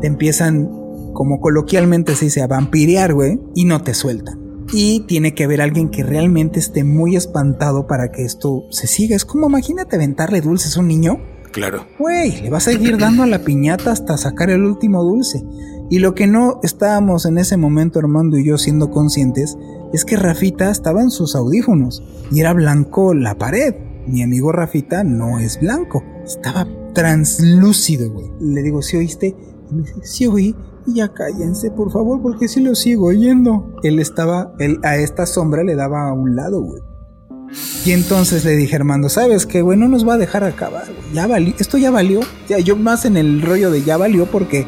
te empiezan, como coloquialmente se dice, a vampirear, güey, y no te sueltan. Y tiene que haber alguien que realmente esté muy espantado para que esto se siga. Es como imagínate aventarle dulces a un niño Claro. Güey, le vas a seguir dando a la piñata hasta sacar el último dulce. Y lo que no estábamos en ese momento Armando y yo siendo conscientes es que Rafita estaba en sus audífonos y era blanco la pared. Mi amigo Rafita no es blanco, estaba translúcido, güey. Le digo, ¿sí oíste? Y me dice, sí oí. Y ya cállense, por favor, porque si lo sigo oyendo. Él estaba, él a esta sombra le daba a un lado, güey. Y entonces le dije Armando, ¿sabes qué, güey? No nos va a dejar acabar, Ya valió, esto ya valió. Ya, yo más en el rollo de ya valió porque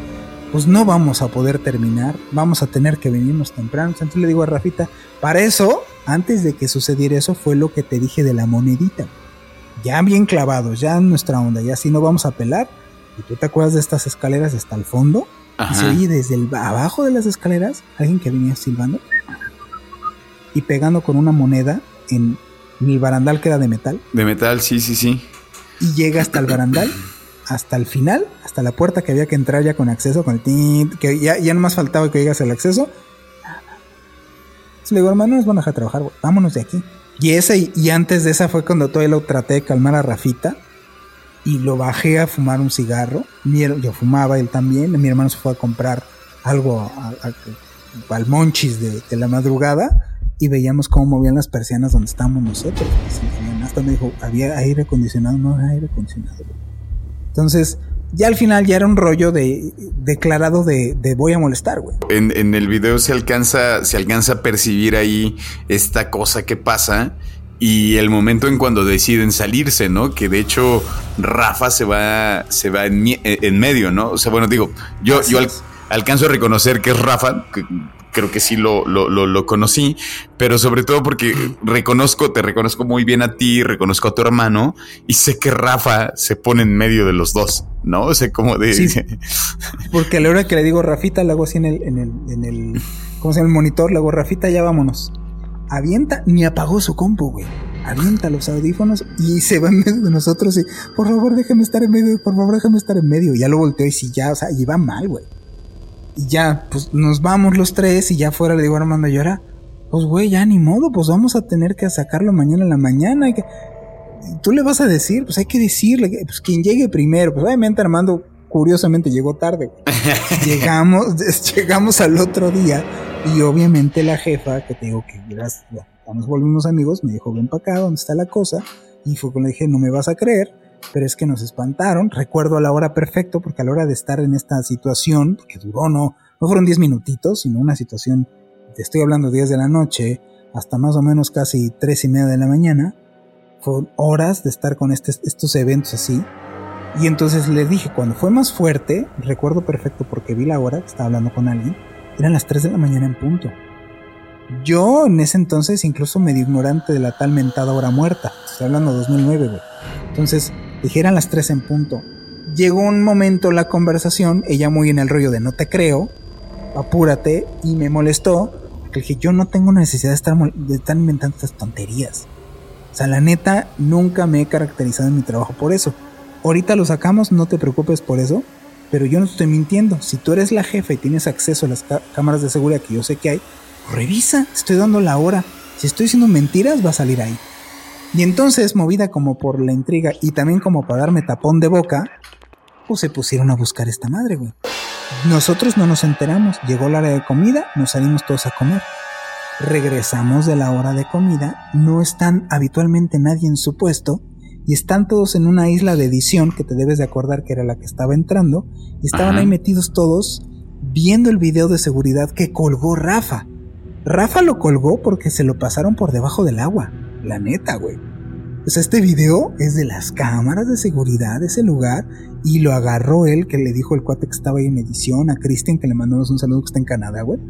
pues no vamos a poder terminar. Vamos a tener que venirnos temprano. Entonces le digo a Rafita, para eso, antes de que sucediera eso, fue lo que te dije de la monedita. Ya bien clavados, ya en nuestra onda, ya si no vamos a pelar. Y tú te acuerdas de estas escaleras hasta el fondo. Y desde el, abajo de las escaleras alguien que venía silbando y pegando con una moneda en el barandal queda de metal. De metal, sí, sí, sí. Y llega hasta el barandal, hasta el final, hasta la puerta que había que entrar ya con acceso, con el tint, que ya, ya más faltaba que llegas el acceso. le digo, hermano, nos van a dejar trabajar, vámonos de aquí. Y ese, y antes de esa fue cuando todavía lo traté de calmar a Rafita. Y lo bajé a fumar un cigarro. yo fumaba, él también. Mi hermano se fue a comprar algo al monchis de, de la madrugada y veíamos cómo movían las persianas donde estábamos nosotros. Hasta me dijo, había aire acondicionado, no había aire acondicionado. Entonces, ya al final ya era un rollo de declarado de, voy a molestar, güey. En, el video se alcanza, se alcanza a percibir ahí esta cosa que pasa y el momento en cuando deciden salirse, ¿no? Que de hecho Rafa se va, se va en, medio, ¿no? O sea, bueno, digo, yo, yo alcanzo a reconocer que es Rafa, creo que sí lo, lo, lo, conocí, pero sobre todo porque reconozco, te reconozco muy bien a ti, reconozco a tu hermano y sé que Rafa se pone en medio de los dos, ¿no? O sea, como de... Sí, porque a la hora que le digo Rafita, le hago así en el, en el, en el, ¿cómo se llama? El monitor, le hago Rafita, ya vámonos. Avienta, ni apagó su compu, güey. Avienta los audífonos y se va en medio de nosotros y, por favor, déjame estar en medio, por favor, déjame estar en medio. Ya lo volteó y si ya, o sea, y va mal, güey. Y ya, pues nos vamos los tres y ya fuera le digo a Armando llora. Pues güey, ya ni modo, pues vamos a tener que sacarlo mañana en la mañana. Y tú le vas a decir, pues hay que decirle, pues quien llegue primero. Pues obviamente Armando curiosamente llegó tarde. llegamos, llegamos al otro día y obviamente la jefa, que te digo que ya nos volvimos amigos, me dijo, ven para acá, ¿dónde está la cosa? Y fue cuando le dije, no me vas a creer, pero es que nos espantaron. Recuerdo a la hora perfecto, porque a la hora de estar en esta situación, que duró no, no fueron 10 minutitos, sino una situación, te estoy hablando 10 de la noche, hasta más o menos casi 3 y media de la mañana, fueron horas de estar con este, estos eventos así. Y entonces le dije, cuando fue más fuerte, recuerdo perfecto porque vi la hora, estaba hablando con alguien, eran las 3 de la mañana en punto. Yo en ese entonces incluso medio ignorante de la tal mentada hora muerta. Estoy hablando de 2009, güey. Entonces dijeran las 3 en punto. Llegó un momento la conversación, ella muy en el rollo de no te creo, apúrate, y me molestó. Porque dije, yo no tengo necesidad de estar, de estar inventando estas tonterías. O sea, la neta, nunca me he caracterizado en mi trabajo por eso. Ahorita lo sacamos, no te preocupes por eso. Pero yo no estoy mintiendo. Si tú eres la jefa y tienes acceso a las cámaras de seguridad que yo sé que hay, revisa, estoy dando la hora. Si estoy diciendo mentiras, va a salir ahí. Y entonces, movida como por la intriga y también como para darme tapón de boca, pues se pusieron a buscar esta madre, güey. Nosotros no nos enteramos. Llegó la hora de comida, nos salimos todos a comer. Regresamos de la hora de comida, no están habitualmente nadie en su puesto y están todos en una isla de edición que te debes de acordar que era la que estaba entrando y estaban ahí metidos todos viendo el video de seguridad que colgó Rafa. Rafa lo colgó porque se lo pasaron por debajo del agua. La neta, güey. Pues este video es de las cámaras de seguridad de ese lugar y lo agarró él, que le dijo el cuate que estaba ahí en edición, a Cristian, que le mandamos un saludo que está en Canadá, güey.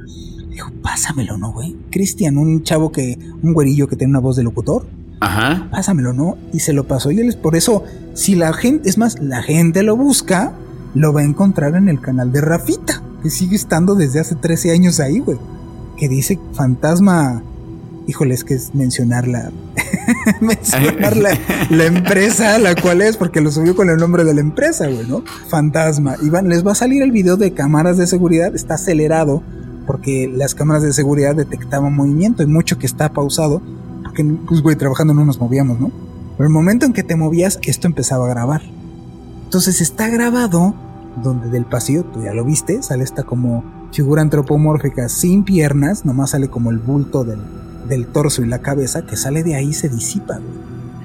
Dijo, pásamelo, ¿no, güey? Cristian, un chavo que, un güerillo que tiene una voz de locutor. Ajá. Pásamelo, ¿no? Y se lo pasó y él es por eso, si la gente, es más, la gente lo busca, lo va a encontrar en el canal de Rafita, que sigue estando desde hace 13 años ahí, güey que dice fantasma. Híjole, es que es mencionarla. mencionar la, la, empresa, la cual es, porque lo subió con el nombre de la empresa, güey, ¿no? Fantasma. Y van, les va a salir el video de cámaras de seguridad. Está acelerado porque las cámaras de seguridad detectaban movimiento y mucho que está pausado. Porque, pues, güey, trabajando no nos movíamos, ¿no? Pero el momento en que te movías, esto empezaba a grabar. Entonces está grabado donde del pasillo, tú ya lo viste, sale esta como figura antropomórfica sin piernas, nomás sale como el bulto del, del torso y la cabeza, que sale de ahí se disipa,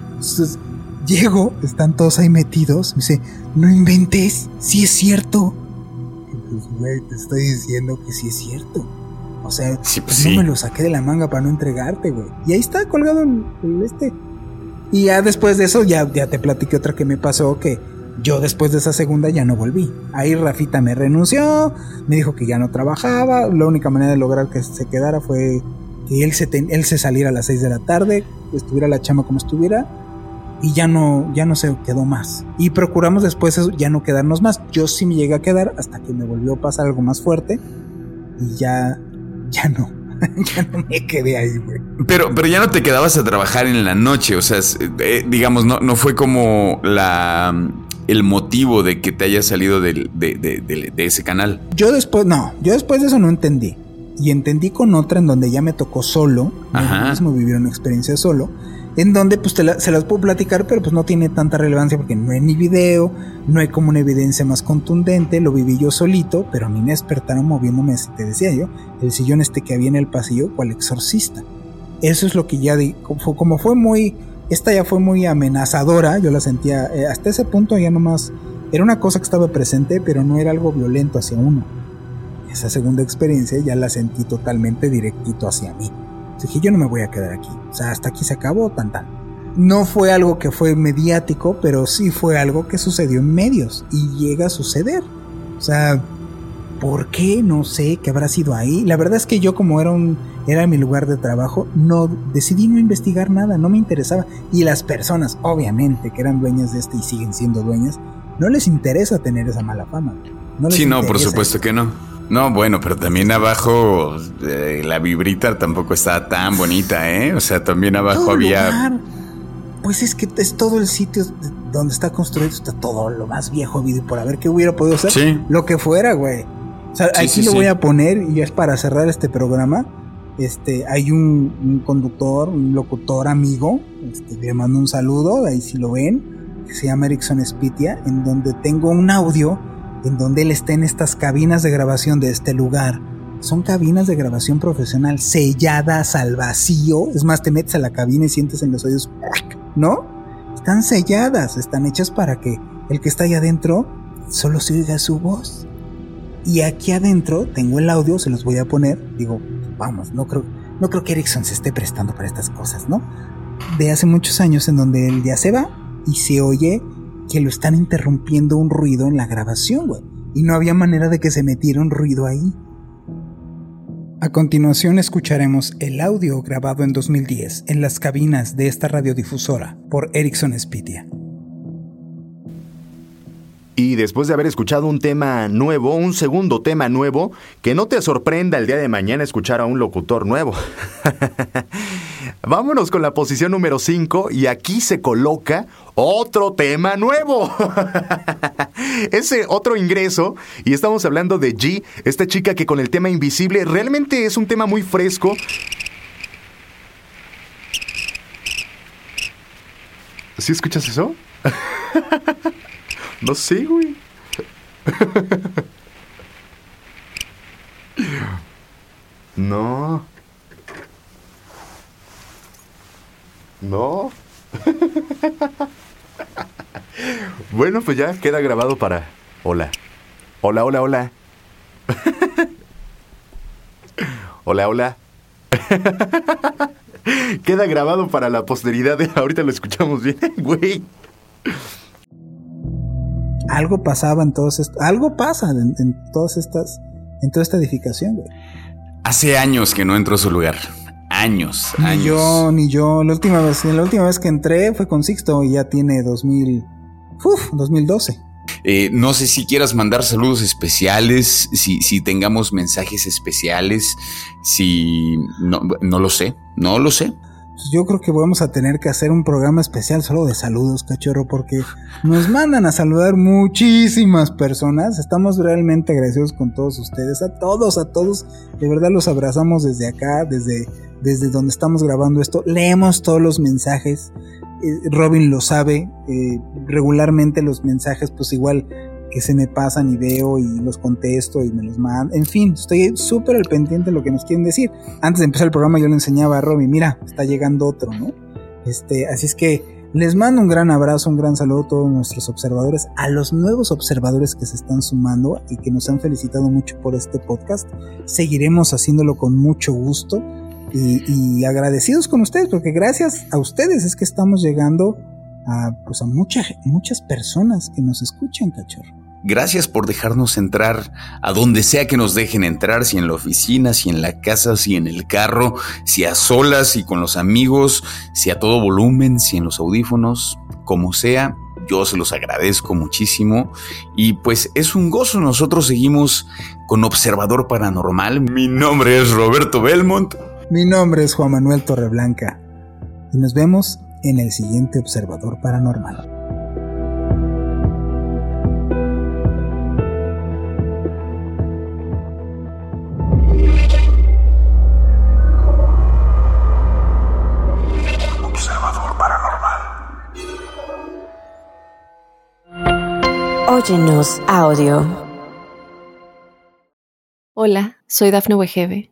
Entonces, llego, están todos ahí metidos, me dice, no inventes, sí es cierto. pues, güey, te estoy diciendo que sí es cierto. O sea, pues no me lo saqué de la manga para no entregarte, güey. Y ahí está colgado el, este. Y ya después de eso, ya, ya te platiqué otra que me pasó que yo después de esa segunda ya no volví. Ahí Rafita me renunció, me dijo que ya no trabajaba, la única manera de lograr que se quedara fue que él se, él se saliera a las 6 de la tarde, estuviera la chama como estuviera y ya no, ya no se quedó más. Y procuramos después ya no quedarnos más. Yo sí me llegué a quedar hasta que me volvió a pasar algo más fuerte y ya, ya no. ya no me quedé ahí, güey. Pero, pero ya no te quedabas a trabajar en la noche, o sea, eh, digamos, no, no fue como la el motivo de que te hayas salido de, ese canal. Yo después, no, yo después de eso no entendí. Y entendí con otra en donde ya me tocó solo, Ajá. mismo vivir una experiencia solo, en donde pues se las puedo platicar, pero pues no tiene tanta relevancia porque no hay ni video, no hay como una evidencia más contundente, lo viví yo solito, pero a mí me despertaron moviéndome, te decía yo, el sillón este que había en el pasillo, cual exorcista. Eso es lo que ya di, como fue muy esta ya fue muy amenazadora, yo la sentía, eh, hasta ese punto ya nomás era una cosa que estaba presente, pero no era algo violento hacia uno. Esa segunda experiencia ya la sentí totalmente directito hacia mí. Dije, yo no me voy a quedar aquí. O sea, hasta aquí se acabó, tan tan. No fue algo que fue mediático, pero sí fue algo que sucedió en medios y llega a suceder. O sea, ¿por qué? No sé, qué habrá sido ahí. La verdad es que yo como era un era mi lugar de trabajo, no decidí no investigar nada, no me interesaba. Y las personas, obviamente, que eran dueñas de este y siguen siendo dueñas, no les interesa tener esa mala fama. No sí, no, por supuesto que no. No, bueno, pero también abajo eh, la vibrita tampoco estaba tan bonita, ¿eh? O sea, también abajo había... Pues es que es todo el sitio donde está construido, está todo lo más viejo habido por haber que hubiera podido ser. Sí. Lo que fuera, güey. O sea, aquí lo voy a poner y es para cerrar este programa. Este, hay un, conductor, un locutor amigo, este, le mando un saludo, ahí si lo ven, que se llama Erickson Spitia, en donde tengo un audio en donde él está en estas cabinas de grabación de este lugar. Son cabinas de grabación profesional selladas al vacío. Es más, te metes a la cabina y sientes en los oídos, ¿no? Están selladas, están hechas para que el que está allá adentro solo se oiga su voz. Y aquí adentro tengo el audio, se los voy a poner. Digo, vamos, no creo, no creo que Erickson se esté prestando para estas cosas, ¿no? De hace muchos años en donde él ya se va y se oye que lo están interrumpiendo un ruido en la grabación, güey. Y no había manera de que se metiera un ruido ahí. A continuación escucharemos el audio grabado en 2010 en las cabinas de esta radiodifusora por Erickson Spitia. Y después de haber escuchado un tema nuevo, un segundo tema nuevo, que no te sorprenda el día de mañana escuchar a un locutor nuevo. Vámonos con la posición número 5 y aquí se coloca otro tema nuevo. Ese otro ingreso, y estamos hablando de G, esta chica que con el tema invisible realmente es un tema muy fresco. ¿Sí escuchas eso? No sé, güey. No. No. Bueno, pues ya queda grabado para... Hola. Hola, hola, hola. Hola, hola. Queda grabado para la posteridad. Ahorita lo escuchamos bien, güey algo pasaba en todos estos, algo pasa en, todas estas, en toda esta edificación, güey. Hace años que no entro a su lugar. Años, ni yo, ni yo. La última vez, la última vez que entré fue con Sixto y ya tiene 2000, uf, 2012. Eh, no sé si quieras mandar saludos especiales, si, si tengamos mensajes especiales, si no, no lo sé, no lo sé. Pues yo creo que vamos a tener que hacer un programa especial solo de saludos, cachorro, porque nos mandan a saludar muchísimas personas. Estamos realmente agradecidos con todos ustedes, a todos, a todos. De verdad los abrazamos desde acá, desde, desde donde estamos grabando esto. Leemos todos los mensajes. Eh, Robin lo sabe. Eh, regularmente los mensajes, pues igual que se me pasan y veo y los contesto y me los mando. En fin, estoy súper al pendiente de lo que nos quieren decir. Antes de empezar el programa yo le enseñaba a Robbie, mira, está llegando otro, ¿no? Este, así es que les mando un gran abrazo, un gran saludo a todos nuestros observadores, a los nuevos observadores que se están sumando y que nos han felicitado mucho por este podcast. Seguiremos haciéndolo con mucho gusto y, agradecidos con ustedes, porque gracias a ustedes es que estamos llegando a, pues a muchas muchas personas que nos escuchan, cachorro. Gracias por dejarnos entrar a donde sea que nos dejen entrar, si en la oficina, si en la casa, si en el carro, si a solas, si con los amigos, si a todo volumen, si en los audífonos, como sea. Yo se los agradezco muchísimo y pues es un gozo. Nosotros seguimos con Observador Paranormal. Mi nombre es Roberto Belmont. Mi nombre es Juan Manuel Torreblanca. Y nos vemos en el siguiente observador paranormal. Observador paranormal. Óyenos audio. Hola, soy Dafne Wegebe